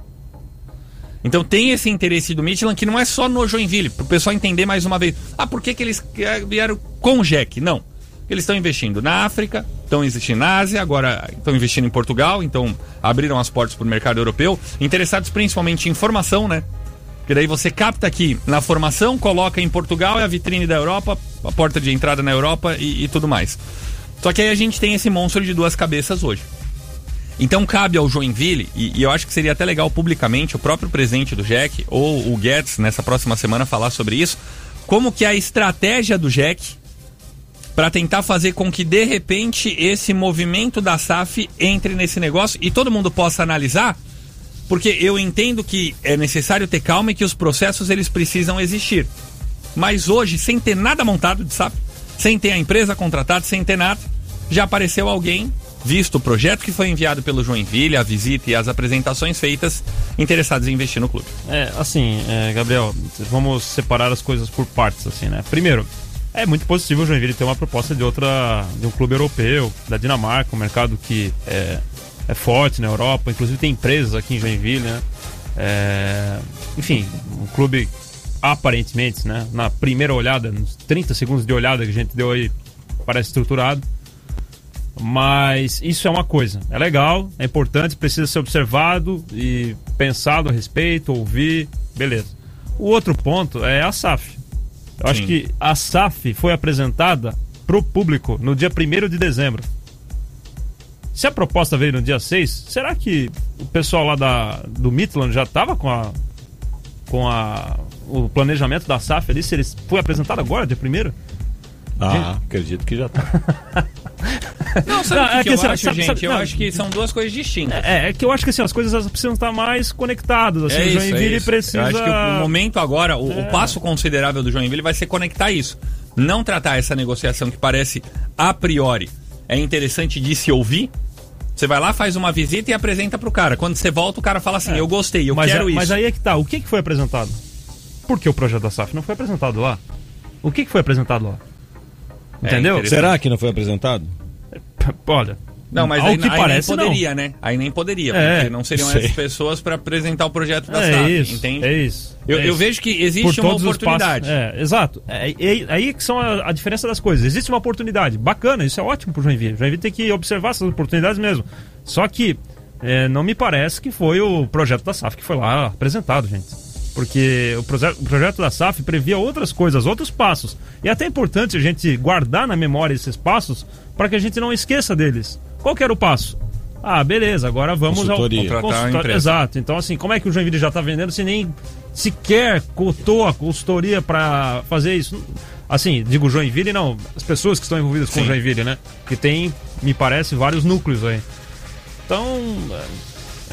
Então tem esse interesse do Midland que não é só no Joinville, para o pessoal entender mais uma vez. Ah, por que, que eles vieram com o Jack? Não. Eles estão investindo na África, estão investindo na Ásia, agora estão investindo em Portugal, então abriram as portas para o mercado europeu, interessados principalmente em formação, né? Porque daí você capta aqui na formação, coloca em Portugal, é a vitrine da Europa, a porta de entrada na Europa e, e tudo mais. Só que aí a gente tem esse monstro de duas cabeças hoje. Então cabe ao Joinville, e, e, eu acho que seria até legal publicamente o próprio presidente do Jack ou o Guedes nessa próxima semana falar sobre isso, como que é a estratégia do Jack para tentar fazer com que de repente esse movimento da SAF entre nesse negócio e todo mundo possa analisar porque eu entendo que é necessário ter calma e que os processos eles precisam existir. Mas hoje, sem ter nada montado de SAP, sem ter a empresa contratada, sem ter nada, já apareceu alguém, visto o projeto que foi enviado pelo Joinville, a visita e as apresentações feitas, interessados em investir no clube. É, assim, é, Gabriel, vamos separar as coisas por partes, assim, né? Primeiro, é muito positivo o Joinville ter uma proposta de outra, de um clube europeu, da Dinamarca, um mercado que é, é forte na Europa, inclusive tem empresas aqui em Joinville, né? É, enfim, um clube aparentemente, né? Na primeira olhada, nos 30 segundos de olhada que a gente deu aí, parece estruturado. Mas isso é uma coisa, é legal, é importante, precisa ser observado e pensado a respeito, ouvir, beleza. O outro ponto é a SAF. Eu Sim. acho que a SAF foi apresentada para o público no dia 1 de dezembro. Se a proposta veio no dia 6, será que o pessoal lá da, do Midland já estava com a com a o planejamento da SAF ali, se ele foi apresentado agora, dia 1 ah, gente... acredito que já tá. Não, sabe não, que, é que, eu sabe, acho, sabe, gente? Sabe, eu não, acho que são duas coisas distintas. É, é que eu acho que assim, as coisas precisam estar mais conectadas. Assim, é isso, o Joinville é precisa. Eu acho que o momento agora, o, é. o passo considerável do Joinville vai ser conectar isso. Não tratar essa negociação que parece a priori é interessante de se ouvir. Você vai lá, faz uma visita e apresenta pro cara. Quando você volta, o cara fala assim: é. Eu gostei, eu mas quero é, isso. Mas aí é que tá. O que, que foi apresentado? Por que o projeto da SAF não foi apresentado lá? O que, que foi apresentado lá? É, Entendeu? Será que não foi apresentado? Olha, não, mas aí, que aí parece, nem poderia, não. né? Aí nem poderia, é, porque não seriam essas pessoas para apresentar o projeto da é SAP, isso, entende? É isso. Eu, é eu vejo que existe uma oportunidade. É, exato. É, é, aí que são a, a, diferença das coisas. Existe uma oportunidade. Bacana, isso é ótimo pro Joinville. O Joinville tem que observar essas oportunidades mesmo. Só que é, não me parece que foi o projeto da SAF que foi lá apresentado, gente. Porque o, proje o projeto da SAF previa outras coisas, outros passos. E é até importante a gente guardar na memória esses passos para que a gente não esqueça deles. Qual que era o passo? Ah, beleza, agora vamos Consultoria. ao consultório. Exato. Então, assim, como é que o Joinville já está vendendo se nem sequer cotou a consultoria para fazer isso? Assim, digo Joinville, não, as pessoas que estão envolvidas com o Joinville, né? Que tem, me parece, vários núcleos aí. Então,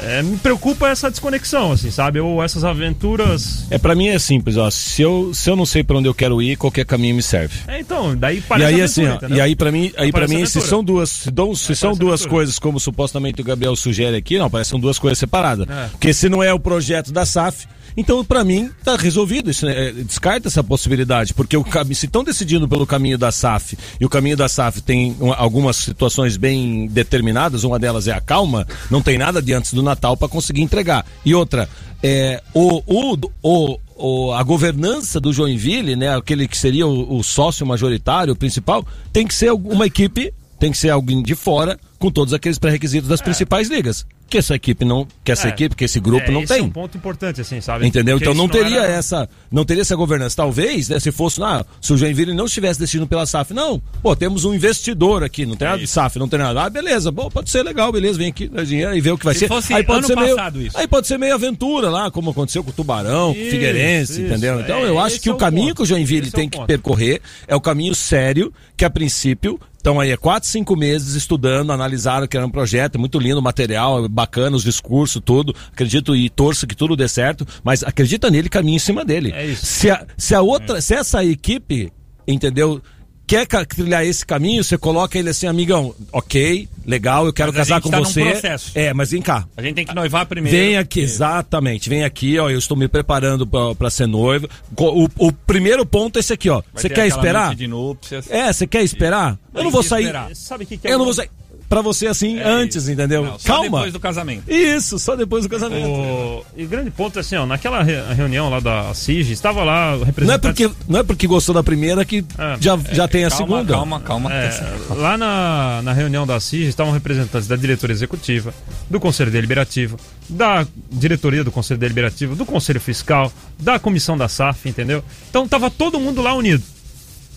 é, me preocupa essa desconexão, assim, sabe? Ou essas aventuras. É, pra mim é simples, ó. Se eu, se eu não sei pra onde eu quero ir, qualquer caminho me serve. É, então, daí E parece aí, aventura, assim, entendeu? e aí pra mim, aí Parece mim se aventura. são duas, se, dão- se são duas aventura. coisas como supostamente o Gabriel sugere aqui, não, parece que são duas coisas separadas. É. Porque se não é o projeto da SAF, então pra mim tá resolvido, isso, né? É, descarta essa possibilidade, porque o se estão decidindo pelo caminho da SAF e o caminho da SAF tem um- algumas situações bem determinadas, uma delas é a calma, não tem nada de antes do Natal pra conseguir entregar. E outra, é, o, o, o, o- a governança do Joinville, né, aquele que seria o, o sócio majoritário, o principal, tem que ser uma equipe, tem que ser alguém de fora com todos aqueles pré-requisitos das principais ligas. Que essa equipe não, que essa É. equipe, que esse grupo É, não esse tem. É um ponto importante, assim, sabe? Entendeu? Porque Então não isso teria era- essa, não teria essa governança. Talvez, né, se fosse, ah, se o Joinville não estivesse decidindo pela SAF, não, pô, temos um investidor aqui, não tem É nada de SAF, não tem nada. Ah, beleza, bom, pode ser legal, beleza, vem aqui, dá dinheiro e vê o que vai Se ser. fosse aí pode ser meio, isso. aí pode ser meio aventura lá, como aconteceu com o Tubarão, com o Isso, Figueirense, isso. entendeu? Então É, eu acho esse que é o caminho ponto. que o Joinville Esse é tem que percorrer é o caminho sério, que a princípio estão aí há quatro, cinco meses estudando, analisaram que era um projeto, é muito lindo o material, é bacana os discursos, tudo. Acredito e torço que tudo dê certo, mas acredita nele, caminha em cima dele. É isso. Se a, se a outra, se essa equipe, entendeu? Quer trilhar esse caminho, você coloca ele assim, amigão, ok, legal, eu quero Mas casar com tá você. processo. É, mas vem cá. A gente tem que noivar primeiro. Vem aqui, exatamente. Vem aqui, ó. Eu estou me preparando pra ser noivo. O, o primeiro ponto é esse aqui, ó. Vai Você quer esperar? De núpcias. É, você quer esperar? Eu não vou sair. esperar. Sabe o que, que é Eu não vou sair. Pra você assim, antes, entendeu? Não, só Calma. depois do casamento. Isso, só depois do casamento. O... E o grande ponto é assim, ó, naquela re- reunião lá da CIG, estava lá o Não é, representante... porque, não é porque gostou da primeira que Ah, já, já tem a calma, segunda. Calma, calma. É, lá na, na reunião da CIG estavam representantes da diretoria executiva, do Conselho Deliberativo, da diretoria do Conselho Deliberativo, do Conselho Fiscal, da comissão da SAF, entendeu? Então tava todo mundo lá unido.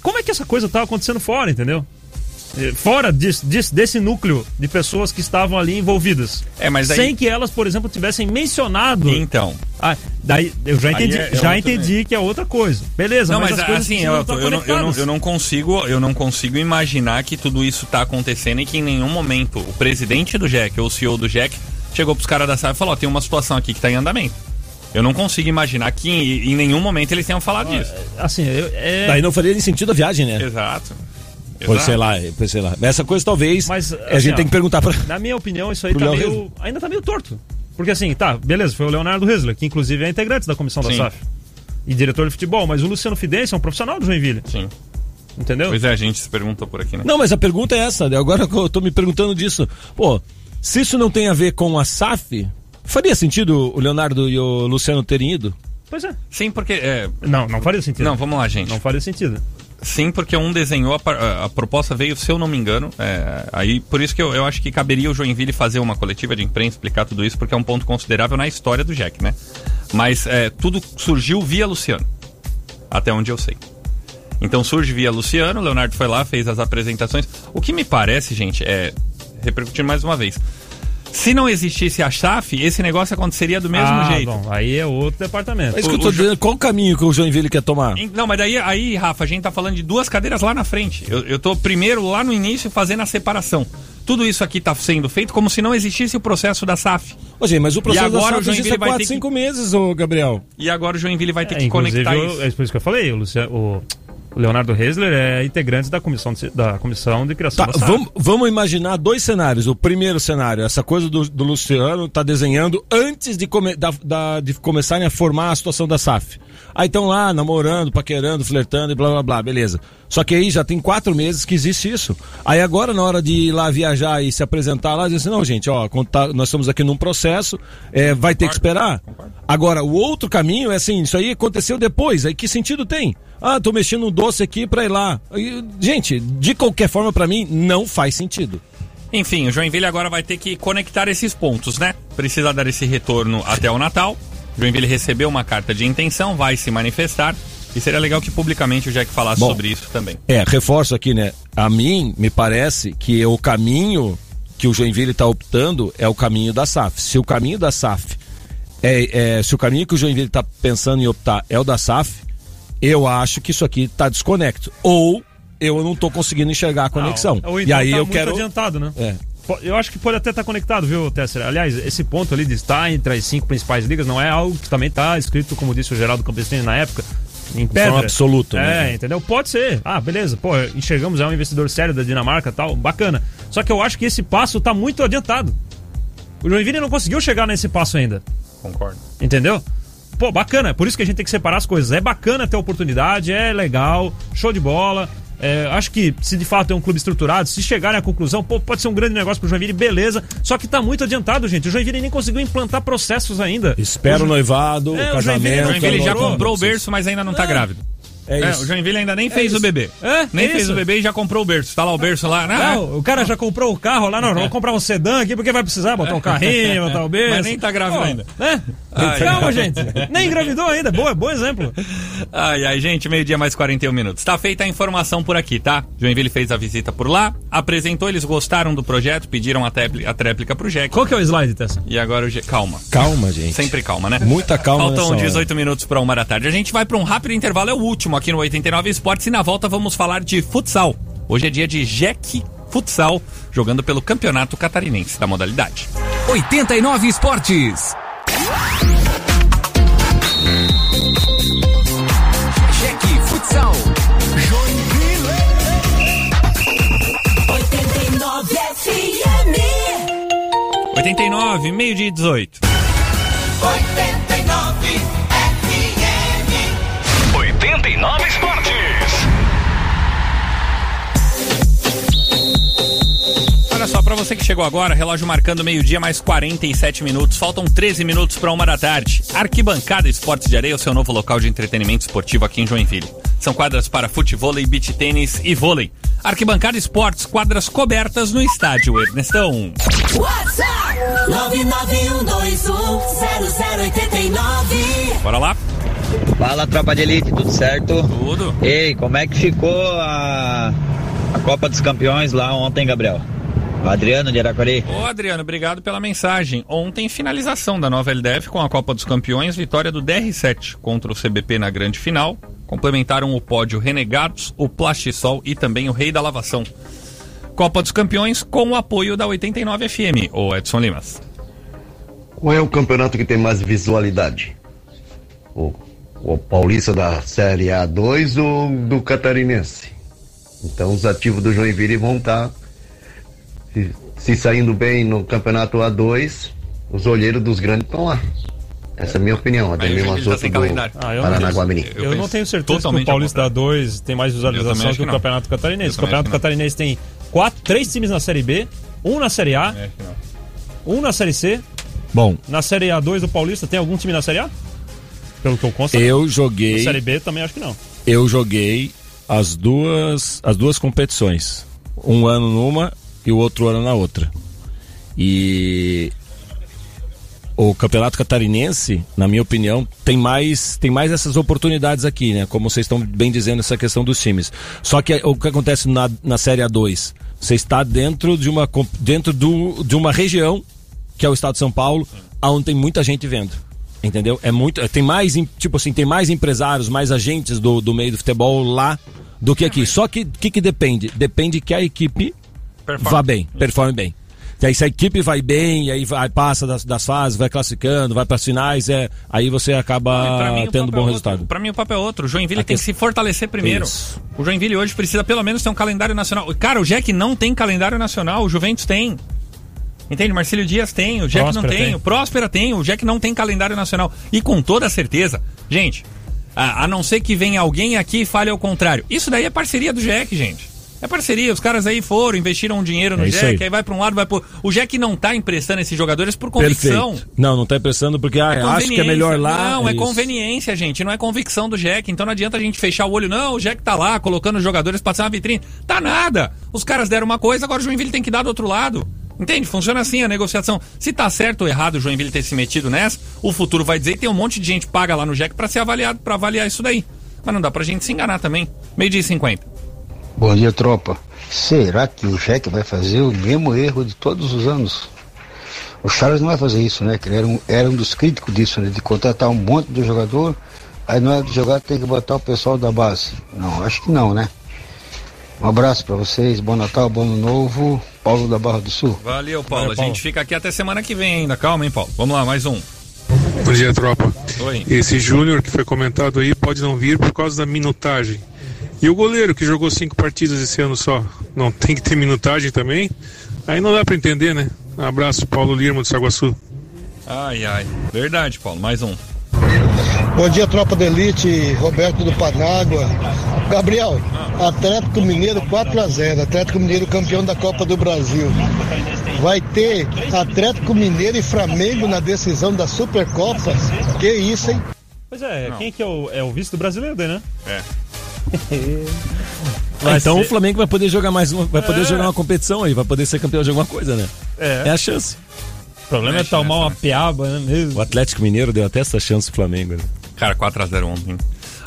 Como é que essa coisa tava acontecendo fora, entendeu? Eh, Fora disso, disso- desse núcleo de pessoas que estavam ali envolvidas. É, mas daí- Sem que elas, por exemplo, tivessem mencionado. Então. Ah, daí eu já entendi, é- é já entendi que é outra coisa. Beleza, Não, mas, mas, as coisas assim, eu, estar eu, não, eu, não, eu não consigo, eu não consigo imaginar que tudo isso tá acontecendo e que em nenhum momento o presidente do Jack ou o CEO do Jack chegou pros caras da SAF e falou: ó, tem uma situação aqui que tá em andamento. Eu não consigo imaginar que em, em nenhum momento eles tenham falado disso. Assim, eu, é... Daí não faria nem sentido a viagem, né? Exato. Pois sei lá, pois sei lá. Essa coisa talvez Mas, a assim, gente ó, tem que perguntar pra. Na minha opinião, isso aí tá meio, ainda tá meio torto. Porque assim, tá, beleza, foi o Leonardo Hesler, que inclusive é integrante da comissão da Sim. SAF. E diretor de futebol, mas o Luciano Fidense é um profissional do Joinville, Sim. entendeu? Pois é, a gente se perguntou por aqui, né? Não, mas a pergunta é essa. né? Agora que eu tô me perguntando disso. Pô, se isso não tem a ver com a SAF, faria sentido o Leonardo e o Luciano terem ido? Pois é. Sim, porque. é, Não, não faria sentido. não, vamos lá, gente. Não faria sentido. Sim, porque um desenhou, a, a- proposta veio, se eu não me engano, é, aí por isso que eu, eu acho que caberia o Joinville fazer uma coletiva de imprensa, explicar tudo isso, porque é um ponto considerável na história do Jack, né? Mas é, tudo surgiu via Luciano, até onde eu sei. Então surge via Luciano, Leonardo foi lá, fez as apresentações. O que me parece, gente, é, repercutindo mais uma vez, se não existisse a SAF, esse negócio aconteceria do mesmo ah, jeito. bom, aí é outro departamento. É isso que eu O- tô o Jo- dizendo. Qual o caminho que o Joinville quer tomar? Não, mas daí, aí, Rafa, a gente tá falando de duas cadeiras lá na frente. Eu, eu tô primeiro lá no início fazendo a separação. Tudo isso aqui tá sendo feito como se não existisse o processo da SAF. Ô, gente, mas o processo agora da o SAF existe Joinville há vai 4, ter que- 5 meses, ô Gabriel. E agora o Joinville vai ter É, que conectar eu- isso. é por isso que eu falei, o, Luciano, o o Leonardo Hesler é integrante da comissão de, da comissão de criação Tá, da SAF. vamos, vamos imaginar dois cenários. O primeiro cenário, essa coisa do, do Luciano tá desenhando antes de, come, da- da- de começarem a formar a situação da SAF. Aí estão lá namorando, paquerando, flertando e blá blá blá, beleza. Só que aí já tem quatro meses que existe isso. Aí agora, na hora de ir lá viajar e se apresentar lá, diz assim: não, gente, ó, tá- nós estamos aqui num processo, é, vai ter que esperar. Agora, o outro caminho é assim: isso aí aconteceu depois. Aí que sentido tem? Ah, tô mexendo um doce aqui pra ir lá. Aí, gente, de qualquer forma, pra mim, não faz sentido. Enfim, o Joinville agora vai ter que conectar esses pontos, né? Precisa dar esse retorno até o Natal. Joinville recebeu uma carta de intenção, vai se manifestar. E seria legal que publicamente o Jack falasse Bom. sobre isso também. É, reforço aqui, né? A mim, me parece que o caminho que o Joinville está optando é o caminho da SAF. Se o caminho da SAF é, é- se o caminho que o Joinville está pensando em optar é o da SAF, eu acho que isso aqui está desconecto. Ou eu não estou conseguindo enxergar a conexão. E então aí tá eu muito quero adiantado, né? é. Eu acho que pode até estar conectado, viu, Tesser? Aliás, esse ponto ali de estar entre as cinco principais ligas não é algo que também está escrito, como disse o Geraldo Campestini na época, em pedra. forma absoluta, É, né? entendeu? Pode ser. Ah, beleza. Pô, enxergamos é um investidor sério da Dinamarca e tal, bacana. Só que eu acho que esse passo tá muito adiantado. O Joinville não conseguiu chegar nesse passo ainda. Concordo. Entendeu? Pô, bacana. É por isso que a gente tem que separar as coisas. É bacana ter oportunidade, é legal, show de bola. É, acho que se de fato é um clube estruturado, se chegarem à conclusão, pô, pode ser um grande negócio pro Joinville, beleza. Só que tá muito adiantado, gente. O Joinville nem conseguiu implantar processos ainda. Espera o noivado, É, o o Joinville- casamento. O Joinville já a comprou o berço, mas ainda não tá grávido. É É, isso. o Joinville ainda nem fez o bebê. É, nem é fez o bebê e já comprou o berço. Tá lá o berço lá. Ah, Não, o cara já comprou o carro lá, não, vou comprar um sedã aqui, porque vai precisar botar um carrinho, botar o berço. Mas nem tá grávido Pô, ainda. Né? Ai, Calma, ai. gente. Nem engravidou ainda. Boa, bom exemplo. Ai, ai, gente, meio-dia mais 41 minutos. Tá feita a informação por aqui, tá? Joinville fez a visita por lá, apresentou, eles gostaram do projeto, pediram a, a tréplica pro Jack. Qual que é o slide, Tessa? E agora o Jack. Calma. Calma, gente. Sempre calma, né? Muita calma Faltam nessa hora. 18 minutos para uma da tarde. A gente vai para um rápido intervalo, é o último aqui no 89 Esportes e na volta vamos falar de futsal. Hoje é dia de Jack Futsal, jogando pelo Campeonato Catarinense da modalidade. 89 Esportes. Cheque Futsal. 89 FM. 89, meio-dia e 18. 89 89 Esportes. Olha só, pra você que chegou agora, relógio marcando meio-dia mais 47 minutos. Faltam 13 minutos para uma da tarde. Arquibancada Esportes de Areia, o seu novo local de entretenimento esportivo aqui em Joinville. São quadras para futevôlei, beach tênis e vôlei. Arquibancada Esportes, quadras cobertas no estádio Ernestão. WhatsApp 991210089. Bora lá? Fala, tropa de elite, tudo certo? Tudo. Ei, como é que ficou a, a Copa dos Campeões lá ontem, Gabriel? O Adriano de Araquari. Ô Adriano, obrigado pela mensagem. Ontem, finalização da nova LDF com a Copa dos Campeões, vitória do DR7 contra o CBP na grande final. Complementaram o pódio Renegados, o Plastisol e também o Rei da Lavação. Copa dos Campeões com o apoio da 89 FM, o Edson Limas. Qual é o campeonato que tem mais visualidade? O, o Paulista da Série A2 ou do Catarinense? Então os ativos do Joinville vão estar se, se saindo bem no campeonato A2, os olheiros dos grandes estão lá. Essa é a minha opinião, tá Mazoto sem do calendário. Ah, eu. Eu, não tenho certeza que o Paulista ao da 2 tem mais visualização que o não. Campeonato Catarinense. O Campeonato. Catarinense tem quatro, três times na Série B, um na Série A, um na Série C. Bom, Na Série A2 do Paulista, tem algum time na Série A? Pelo que eu consto. eu Na joguei. Série B também acho que não. eu joguei as duas as duas competições um ano numa e o outro ano na outra e o campeonato catarinense na minha opinião tem mais tem mais essas oportunidades aqui né como vocês estão bem dizendo essa questão dos times só que o que acontece na, na série A2 você está dentro de uma dentro do, de uma região que é o estado de São Paulo aonde tem muita gente vendo Entendeu? É muito. Tem mais, tipo assim, tem mais empresários, mais agentes do, do meio do futebol lá do que aqui. Só que o que, que depende? Depende que a equipe Performa. vá bem, performe bem. E aí, se a equipe vai bem, e aí vai, passa das, das fases, vai classificando, vai para as finais, é, aí você acaba mim, tendo bom é resultado. Pra mim o papel é outro. O Joinville A tem que se fortalecer primeiro. Isso. O Joinville hoje precisa pelo menos ter um calendário nacional. Cara, o Jack não tem calendário nacional, o Juventus tem. Entende? Marcílio Dias tem, o Jack não Próspera tem, tem. o Próspera tem, o Jack não tem calendário nacional. E com toda certeza, gente, a, a não ser que venha alguém aqui e fale ao contrário. Isso daí é parceria do Jack, gente. É parceria, os caras aí foram, investiram um dinheiro no É Jack, aí. aí. vai pra um lado, vai pro. O Jack não tá emprestando esses jogadores por convicção. Perfeito. Não, não tá impressando porque ah, É acho que é melhor lá. Não, é isso. conveniência, gente. Não é convicção do Jack. Então não adianta a gente fechar o olho. Não, o Jack tá lá colocando os jogadores pra ser uma vitrine. Tá nada. Os caras deram uma coisa, agora o Joinville tem que dar do outro lado. Entende? Funciona assim a negociação. Se tá certo ou errado o Joinville ter se metido nessa, o futuro vai dizer e tem um monte de gente paga lá no Jack pra ser avaliado, pra avaliar isso daí. Mas não dá pra gente se enganar também. Meio dia e 50. Bom dia, tropa. Será que o Jack vai fazer o mesmo erro de todos os anos? O Charles não vai fazer isso, né? Que ele era um, era um dos críticos disso, né? De contratar um monte de jogador, aí na hora de jogar tem que botar o pessoal da base. Não, acho que não, né? Um abraço pra vocês, bom Natal, bom ano novo Paulo da Barra do Sul. Valeu, Paulo. Valeu, A Paulo. gente fica aqui até semana que vem ainda. Calma, hein, Paulo. Vamos lá, mais um. Bom dia, tropa. Oi. Esse Júnior que foi comentado aí pode não vir por causa da minutagem. E o goleiro que jogou cinco partidas esse ano só, não tem que ter minutagem também? Aí não dá pra entender, né? Um abraço, Paulo Lirmo do Saguaçu. Ai, ai. Verdade, Paulo. Mais um. Bom dia, tropa da elite, Roberto do Panágua. Gabriel, Atlético Mineiro 4x0, Atlético Mineiro campeão da Copa do Brasil. Vai ter Atlético Mineiro e Flamengo na decisão da Supercopa. Que isso, hein? Pois é, quem que é o, é o vice do brasileiro daí, né? É. Vai então ser- o Flamengo vai poder jogar mais uma, vai poder É. jogar uma competição aí, vai poder ser campeão de alguma coisa, né? É. É a chance. O problema é tomar uma piaba, né? Mesmo. O Atlético Mineiro deu até essa chance pro Flamengo, né? Cara, 4x0 ontem.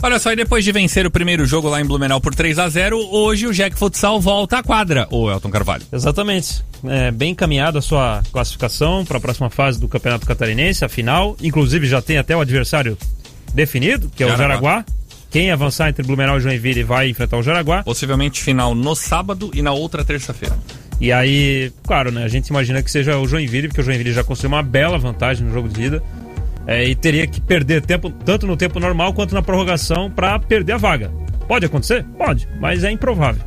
Olha só, e depois de vencer o primeiro jogo lá em Blumenau por 3x0, hoje o Jack Futsal volta à quadra, o Elton Carvalho. Exatamente. É, bem encaminhada a sua classificação para a próxima fase do Campeonato Catarinense, a final. Inclusive já tem até o adversário definido, que é o Jaraguá. Jaraguá. Quem avançar entre Blumenau e Joinville vai enfrentar o Jaraguá. Possivelmente final no sábado e na outra terça-feira. E aí, claro, né? A gente imagina que seja o Joinville, porque o Joinville já construiu uma bela vantagem no jogo de ida. É, e teria que perder tempo, tanto no tempo normal quanto na prorrogação, para perder a vaga. Pode acontecer? Pode, mas é improvável.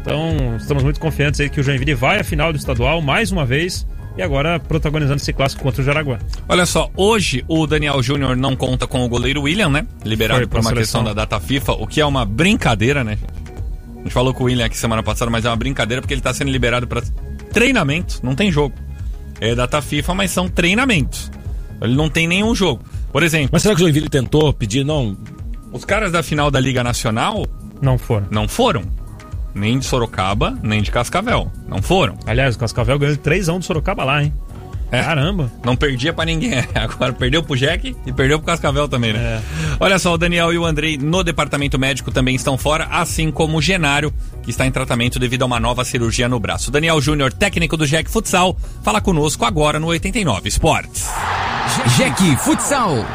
Então, estamos muito confiantes aí que o Joinville vai à final do estadual mais uma vez e agora protagonizando esse clássico contra o Jaraguá. Olha só, hoje o Daniel Júnior não conta com o goleiro William, né? Liberado Foi por uma seleção. questão da data FIFA, o que é uma brincadeira, né? A gente falou com o William aqui semana passada, mas é uma brincadeira porque ele tá sendo liberado para treinamento, não tem jogo. É data FIFA, mas são treinamentos. Ele não tem nenhum jogo. Por exemplo, Mas será que o Joinville tentou pedir, não? os caras da final da Liga Nacional Não foram. não foram. Nem de Sorocaba, nem de Cascavel. Não foram. Aliás, o Cascavel ganhou 3x1 do Sorocaba lá, hein? É. Caramba. Não perdia pra ninguém. Agora perdeu pro Jack e perdeu pro Cascavel também, né? Olha só, o Daniel e o Andrei no departamento médico também estão fora, assim como o Genário, que está em tratamento devido a uma nova cirurgia no braço. O Daniel Júnior, técnico do Jack Futsal, fala conosco agora no 89 Esportes. Jack Futsal.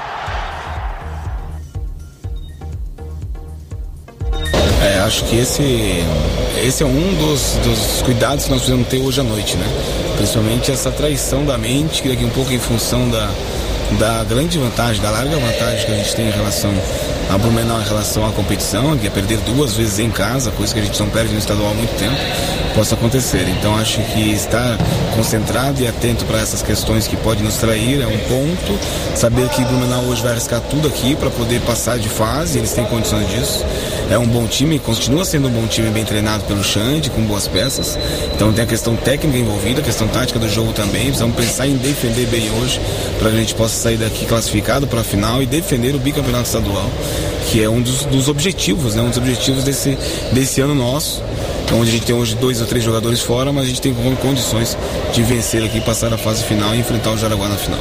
É, acho que esse, esse é um dos, dos cuidados que nós precisamos ter hoje à noite, né? Principalmente essa traição da mente, que daqui um pouco em função da, da grande vantagem, da larga vantagem que a gente tem em relação a Blumenau em relação à competição, que é perder duas vezes em casa, coisa que a gente não perde no estadual há muito tempo, possa acontecer. Então acho que estar concentrado e atento para essas questões que podem nos trair é um ponto. Saber que Blumenau hoje vai arriscar tudo aqui para poder passar de fase, eles têm condições disso. É um bom time, continua sendo um bom time bem treinado pelo Xande, com boas peças. Então tem a questão técnica envolvida, a questão tática do jogo também. Precisamos pensar em defender bem hoje para que a gente possa sair daqui classificado para a final e defender o bicampeonato estadual, que é um dos, dos objetivos, né? um dos objetivos desse, desse ano nosso. Onde a gente tem hoje dois ou três jogadores fora, mas a gente tem condições de vencer aqui, passar a fase final e enfrentar o Jaraguá na final.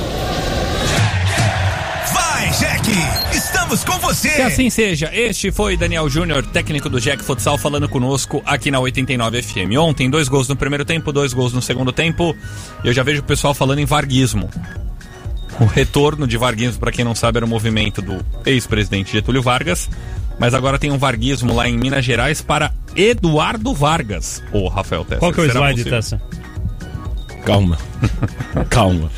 Vai, Jack! Estamos com você! Que assim seja. Este foi Daniel Júnior, técnico do Jack Futsal, falando conosco aqui na 89 FM. Ontem, dois gols no primeiro tempo, dois gols no segundo tempo. Eu já vejo o pessoal falando em varguismo. O retorno de varguismo, para quem não sabe, era o movimento do ex-presidente Getúlio Vargas. Mas agora tem um varguismo lá em Minas Gerais para Eduardo Vargas, o Rafael Tessa. Qual que é o slide, possível? Tessa? Calma. Calma.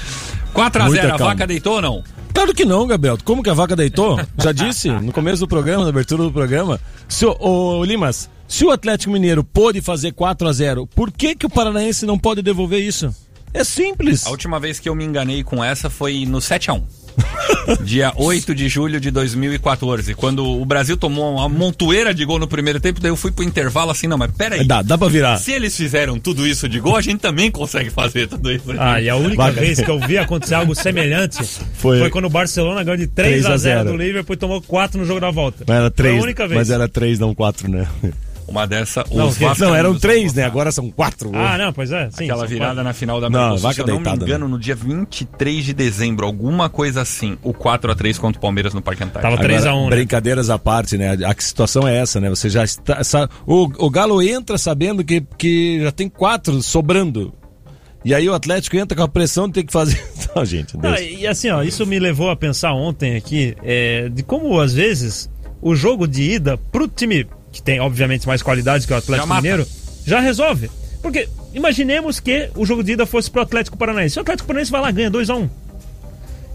4 a Muita 0 a vaca deitou ou não? Claro que não, Gabriel. Como que a vaca deitou? Já disse no começo do programa, na abertura do programa. Se o, ô, Limas, se o Atlético Mineiro pôde fazer 4 a 0 por que, que o Paranaense não pode devolver isso? É simples. A última vez que eu me enganei com essa foi no 7 a 1 Dia 8 de julho de 2014, quando o Brasil tomou uma montoeira de gol no primeiro tempo, daí eu fui pro intervalo assim, não, mas peraí. Dá, dá pra virar. Se eles fizeram tudo isso de gol, a gente também consegue fazer tudo isso. aqui. Ah, e a única Vaca. vez que eu vi acontecer algo semelhante Foi- foi, quando o Barcelona ganhou de 3 a 0 do Liverpool e tomou 4 no jogo da volta. Mas era Foi três, a única vez. mas era três, não quatro, né? Uma dessa, os Não, vascaínos Não, eram três, né? Agora são quatro. Ah, não, pois é. Sim, Aquela virada quatro. na final da Não, América do Sul, vaca se eu não deitada, me engano, no dia 23 de dezembro, alguma coisa assim, o 4 a 3 contra o Palmeiras no Parque Antártico. Tava 3 a 1 né? Brincadeiras à parte, né? A situação é essa, né? Você já está. sa- o, o Galo entra sabendo que, que já tem quatro sobrando. E aí o Atlético entra com a pressão de ter que fazer. Não, gente, Deus. Ah, e assim, ó, isso me levou a pensar ontem aqui é, de como às vezes o jogo de ida pro time que tem obviamente mais qualidades que o Atlético mata. Mineiro já resolve. Porque imaginemos que o jogo de ida fosse pro Atlético Paranaense. Se o Atlético Paranaense vai lá ganha 2x1.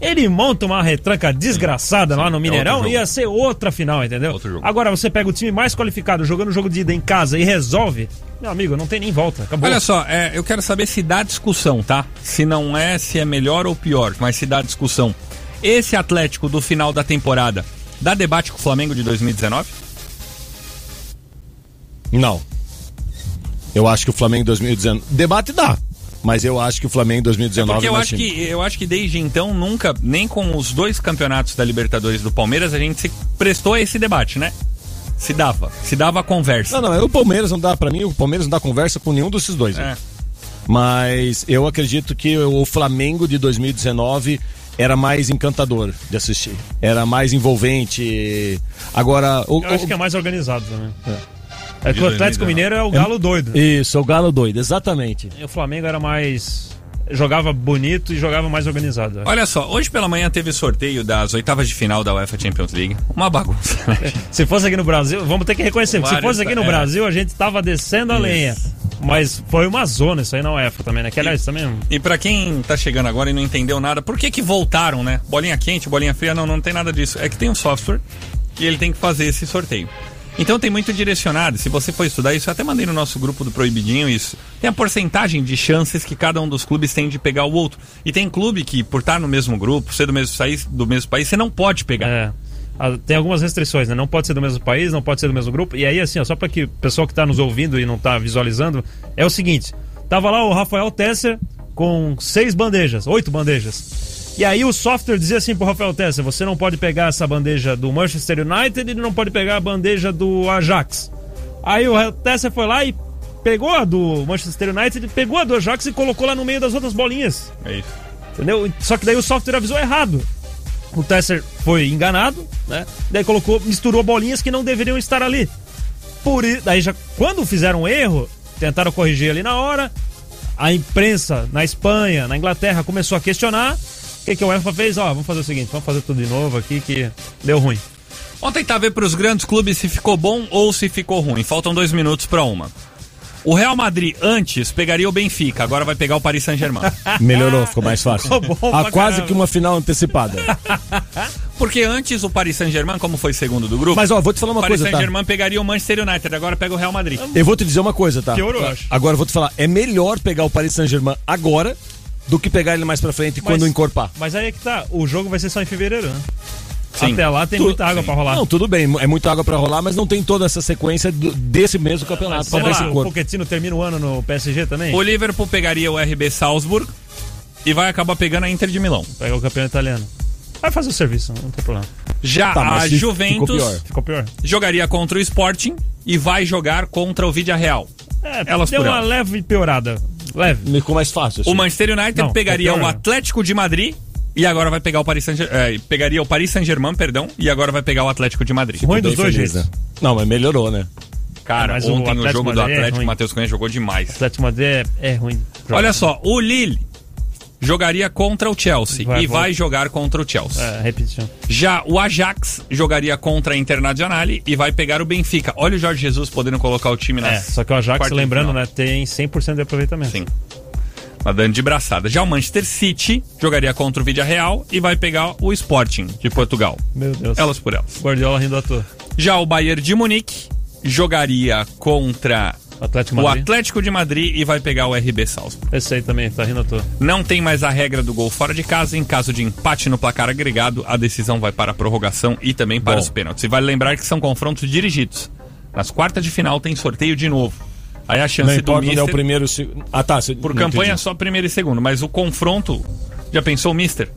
Ele monta uma retranca desgraçada lá no Mineirão, jogo. ia ser outra final, entendeu? Agora você pega o time mais qualificado jogando o jogo de ida em casa e resolve, meu amigo, não tem nem volta, acabou. Olha só, é, eu quero saber se dá discussão, tá? Se não é, se é melhor ou pior, mas se dá discussão. Esse Atlético do final da temporada dá debate com o Flamengo de 2019? Não. Eu acho que o Flamengo 2019. Debate dá. Mas eu acho que o Flamengo 2019 Porque eu é mais acho, time. que, eu acho que desde então, nunca, nem com os dois campeonatos da Libertadores do Palmeiras, a gente se prestou a esse debate, né? Se dava. Se dava a conversa. Não, não, o Palmeiras não dá pra mim, o Palmeiras não dá conversa com nenhum desses dois. né? É. Mas eu acredito que o Flamengo de 2019 era mais encantador de assistir. Era mais envolvente. Agora, o, Eu acho o- que é mais organizado também. É que o Atlético Mineiro é o galo doido. Isso, é o galo doido, exatamente. E o Flamengo era mais. jogava bonito e jogava mais organizado. Olha só, hoje pela manhã teve sorteio das oitavas de final da UEFA Champions League. Uma bagunça. né? Se fosse aqui no Brasil, vamos ter que reconhecer. Se fosse aqui no é. Brasil, a gente tava descendo a Isso. lenha. Mas foi uma zona isso aí na UEFA também, né? Que aliás também. E pra quem tá chegando agora e não entendeu nada, por que que voltaram, né? Bolinha quente, bolinha fria, não, não tem nada disso. É que tem um software e ele tem que fazer esse sorteio. Então tem muito direcionado. Se você for estudar isso, eu até mandei no nosso grupo do Proibidinho isso. Tem a porcentagem de chances que cada um dos clubes tem de pegar o outro. E tem clube que, por estar no mesmo grupo, ser do mesmo país, do mesmo país você não pode pegar. É. Ah, Tem algumas restrições, né? Não pode ser do mesmo país, não pode ser do mesmo grupo. E aí, assim, ó, só para que o pessoal que tá nos ouvindo e não tá visualizando, é o seguinte: tava lá o Rafael Tesser com seis bandejas, oito bandejas. E aí o software dizia assim pro Rafael Tesser: você não pode pegar essa bandeja do Manchester United e não pode pegar a bandeja do Ajax. Aí o Tesser foi lá e pegou a do Manchester United, pegou a do Ajax e colocou lá no meio das outras bolinhas. É isso. Entendeu? Só que daí o software avisou errado. O Tesser foi enganado, né? Daí colocou, misturou bolinhas que não deveriam estar ali. Por daí já quando fizeram um erro, tentaram corrigir ali na hora. A imprensa na Espanha, na Inglaterra começou a questionar. O que, que o UEFA fez? Ó, vamos fazer o seguinte, vamos fazer tudo de novo aqui que deu ruim. Ontem tá ver pros grandes clubes se ficou bom ou se ficou ruim. Faltam dois minutos pra uma. O Real Madrid antes pegaria o Benfica, agora vai pegar o Paris Saint-Germain. Melhorou, ficou mais fácil. Ficou bom Há quase caramba. que uma final antecipada. Porque antes o Paris Saint-Germain, como foi segundo do grupo, Mas, ó, vou te falar uma o Paris coisa, tá? Saint-Germain pegaria o Manchester United, agora pega o Real Madrid. Eu vou te dizer uma coisa, tá? Piorou, eu acho. Agora eu vou te falar, é melhor pegar o Paris Saint-Germain agora do que pegar ele mais pra frente Mas- quando encorpar. Mas aí é que tá, o jogo vai ser só em fevereiro, né? Sim. Até lá tem Tu- muita água sim. pra rolar. Não, tudo bem, é muita água pra rolar, mas não tem toda essa sequência do- desse mesmo campeonato que esse o. Pochettino termina o ano no PSG também? O Liverpool pegaria o RB Salzburg e vai acabar pegando a Inter de Milão. Pega o campeão italiano. Vai fazer o serviço, não tem problema. Já Tá, a mas ficou Juventus pior. Ficou pior. jogaria contra o Sporting e vai jogar contra o Vidia Real. É, Elas deu uma elas. leve piorada. Leve. Ficou mais fácil. O Manchester United Não, pegaria ficou o. Atlético de Madrid e agora vai pegar o Paris Saint é, pegaria o Paris Saint-Germain, perdão, e agora vai pegar o Atlético de Madrid. Ficou bem feliz, né? Não, mas melhorou, né? Cara, Mas o ontem o, Atlético jogo do Madrid é Atlético, ruim. o Matheus Cunha jogou demais. Atlético Madrid é, é ruim. Joga. Olha só, o Lille jogaria contra o Chelsea Vai, e volta. vai jogar contra o Chelsea. É, repetição. Já o Ajax jogaria contra a Internazionale e vai pegar o Benfica. Olha o Jorge Jesus podendo colocar o time na É, só que o Ajax, lembrando, né, tem 100% de aproveitamento. Sim. Tá dando de braçada. Já o Manchester City jogaria contra o Vídea Real e vai pegar o Sporting de Portugal. Meu Deus. Elas por elas. Guardiola rindo à toa. Já o Bayern de Munique jogaria contra Atlético o. Atlético de Madrid e vai pegar o RB Salzburg. Esse aí também, tá rindo à toa. Não tem mais a regra do gol fora de casa. Em caso de empate no placar agregado, a decisão vai para a prorrogação e também para Bom. os pênaltis. E vale lembrar que são confrontos dirigidos. Nas quartas de final tem sorteio de novo. Aí a chance Não do onde é Mister... o primeiro. se- Ah, tá. se- Por campanha entendi. só primeiro e segundo, mas o confronto, já pensou o Mister?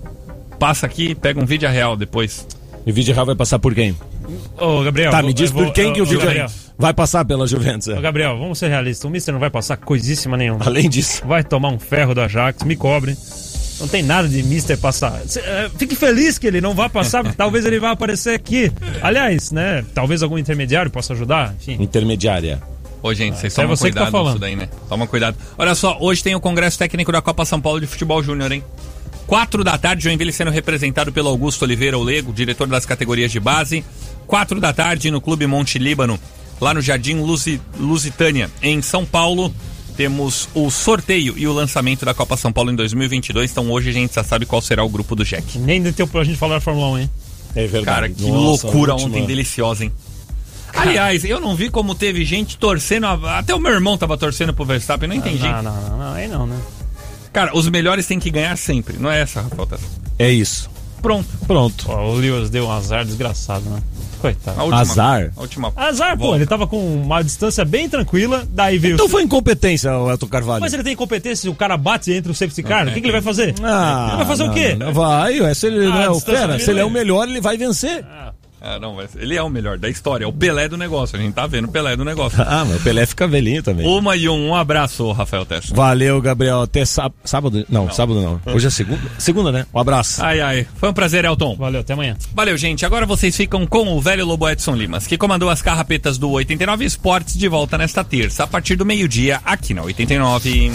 Passa aqui, pega um vídeo real depois. E o Vídeo Real vai passar por quem? Ô, Gabriel. tá, me diz eu vou- por quem que o Gabriel. vai passar pela Juventus. é. Ô, Gabriel, vamos ser realistas. O Mister não vai passar coisíssima nenhuma. Além disso. Vai tomar um ferro do Ajax, me cobre. Não tem nada de Mister passar. É, fique feliz que ele não vá passar, porque talvez ele vá aparecer aqui. Aliás, né? Talvez algum intermediário possa ajudar. Enfim. Intermediária. Ô, gente, vocês isso é tomam você que tá cuidado falando. nisso daí, né? Toma cuidado. Olha só, hoje tem o Congresso Técnico da Copa São Paulo de Futebol Júnior, hein? Quatro da tarde, Joinville sendo representado pelo Augusto Oliveira Olego, diretor das categorias de base. Quatro da tarde, no Clube Monte Líbano, lá no Jardim Lusi- Lusitânia, em São Paulo. temos o sorteio e o lançamento da Copa São Paulo em 2022. Então hoje a gente já sabe qual será o grupo do Jack. Nem deu pra gente falar da Fórmula 1, hein? É verdade. Cara, que Nossa, loucura a ontem, deliciosa, hein? Aliás, eu não vi como teve gente torcendo. a- Até o meu irmão tava torcendo pro Verstappen, não entendi. Não, não, não, não, aí não, né? Cara, os melhores têm que ganhar sempre, não é essa, Rafael Tessa? É isso. Pronto. Pronto. Pô, o Lewis deu um azar desgraçado, né? Coitado. A última- Azar? A última. Azar, pô, volta. ele tava com uma distância bem tranquila, daí veio. Então foi incompetência, o Elton Carvalho. Mas ele tem competência, se o cara bate entre o safety car, o que, que ele vai fazer? Ah, ele vai fazer não, o quê? não, vai, ué, se ele Ah, não é o fera, se ele é o é. melhor, ele vai vencer. Ah, não, mas ele é o melhor da história, é o Pelé do negócio. A gente tá vendo o Pelé do negócio. Ah, mas o Pelé fica velhinho também. Uma e um, um abraço, Rafael Tessa. Valeu, Gabriel. Até sá- sábado. Não, sábado não. Hoje é segunda. Segunda, né? Um abraço. Ai, ai. Foi um prazer, Elton. Valeu, até amanhã. Valeu, gente. Agora vocês ficam com o velho Lobo Edson Limas, que comandou as carrapetas do 89 Esportes de volta nesta terça, a partir do meio-dia, aqui na 89.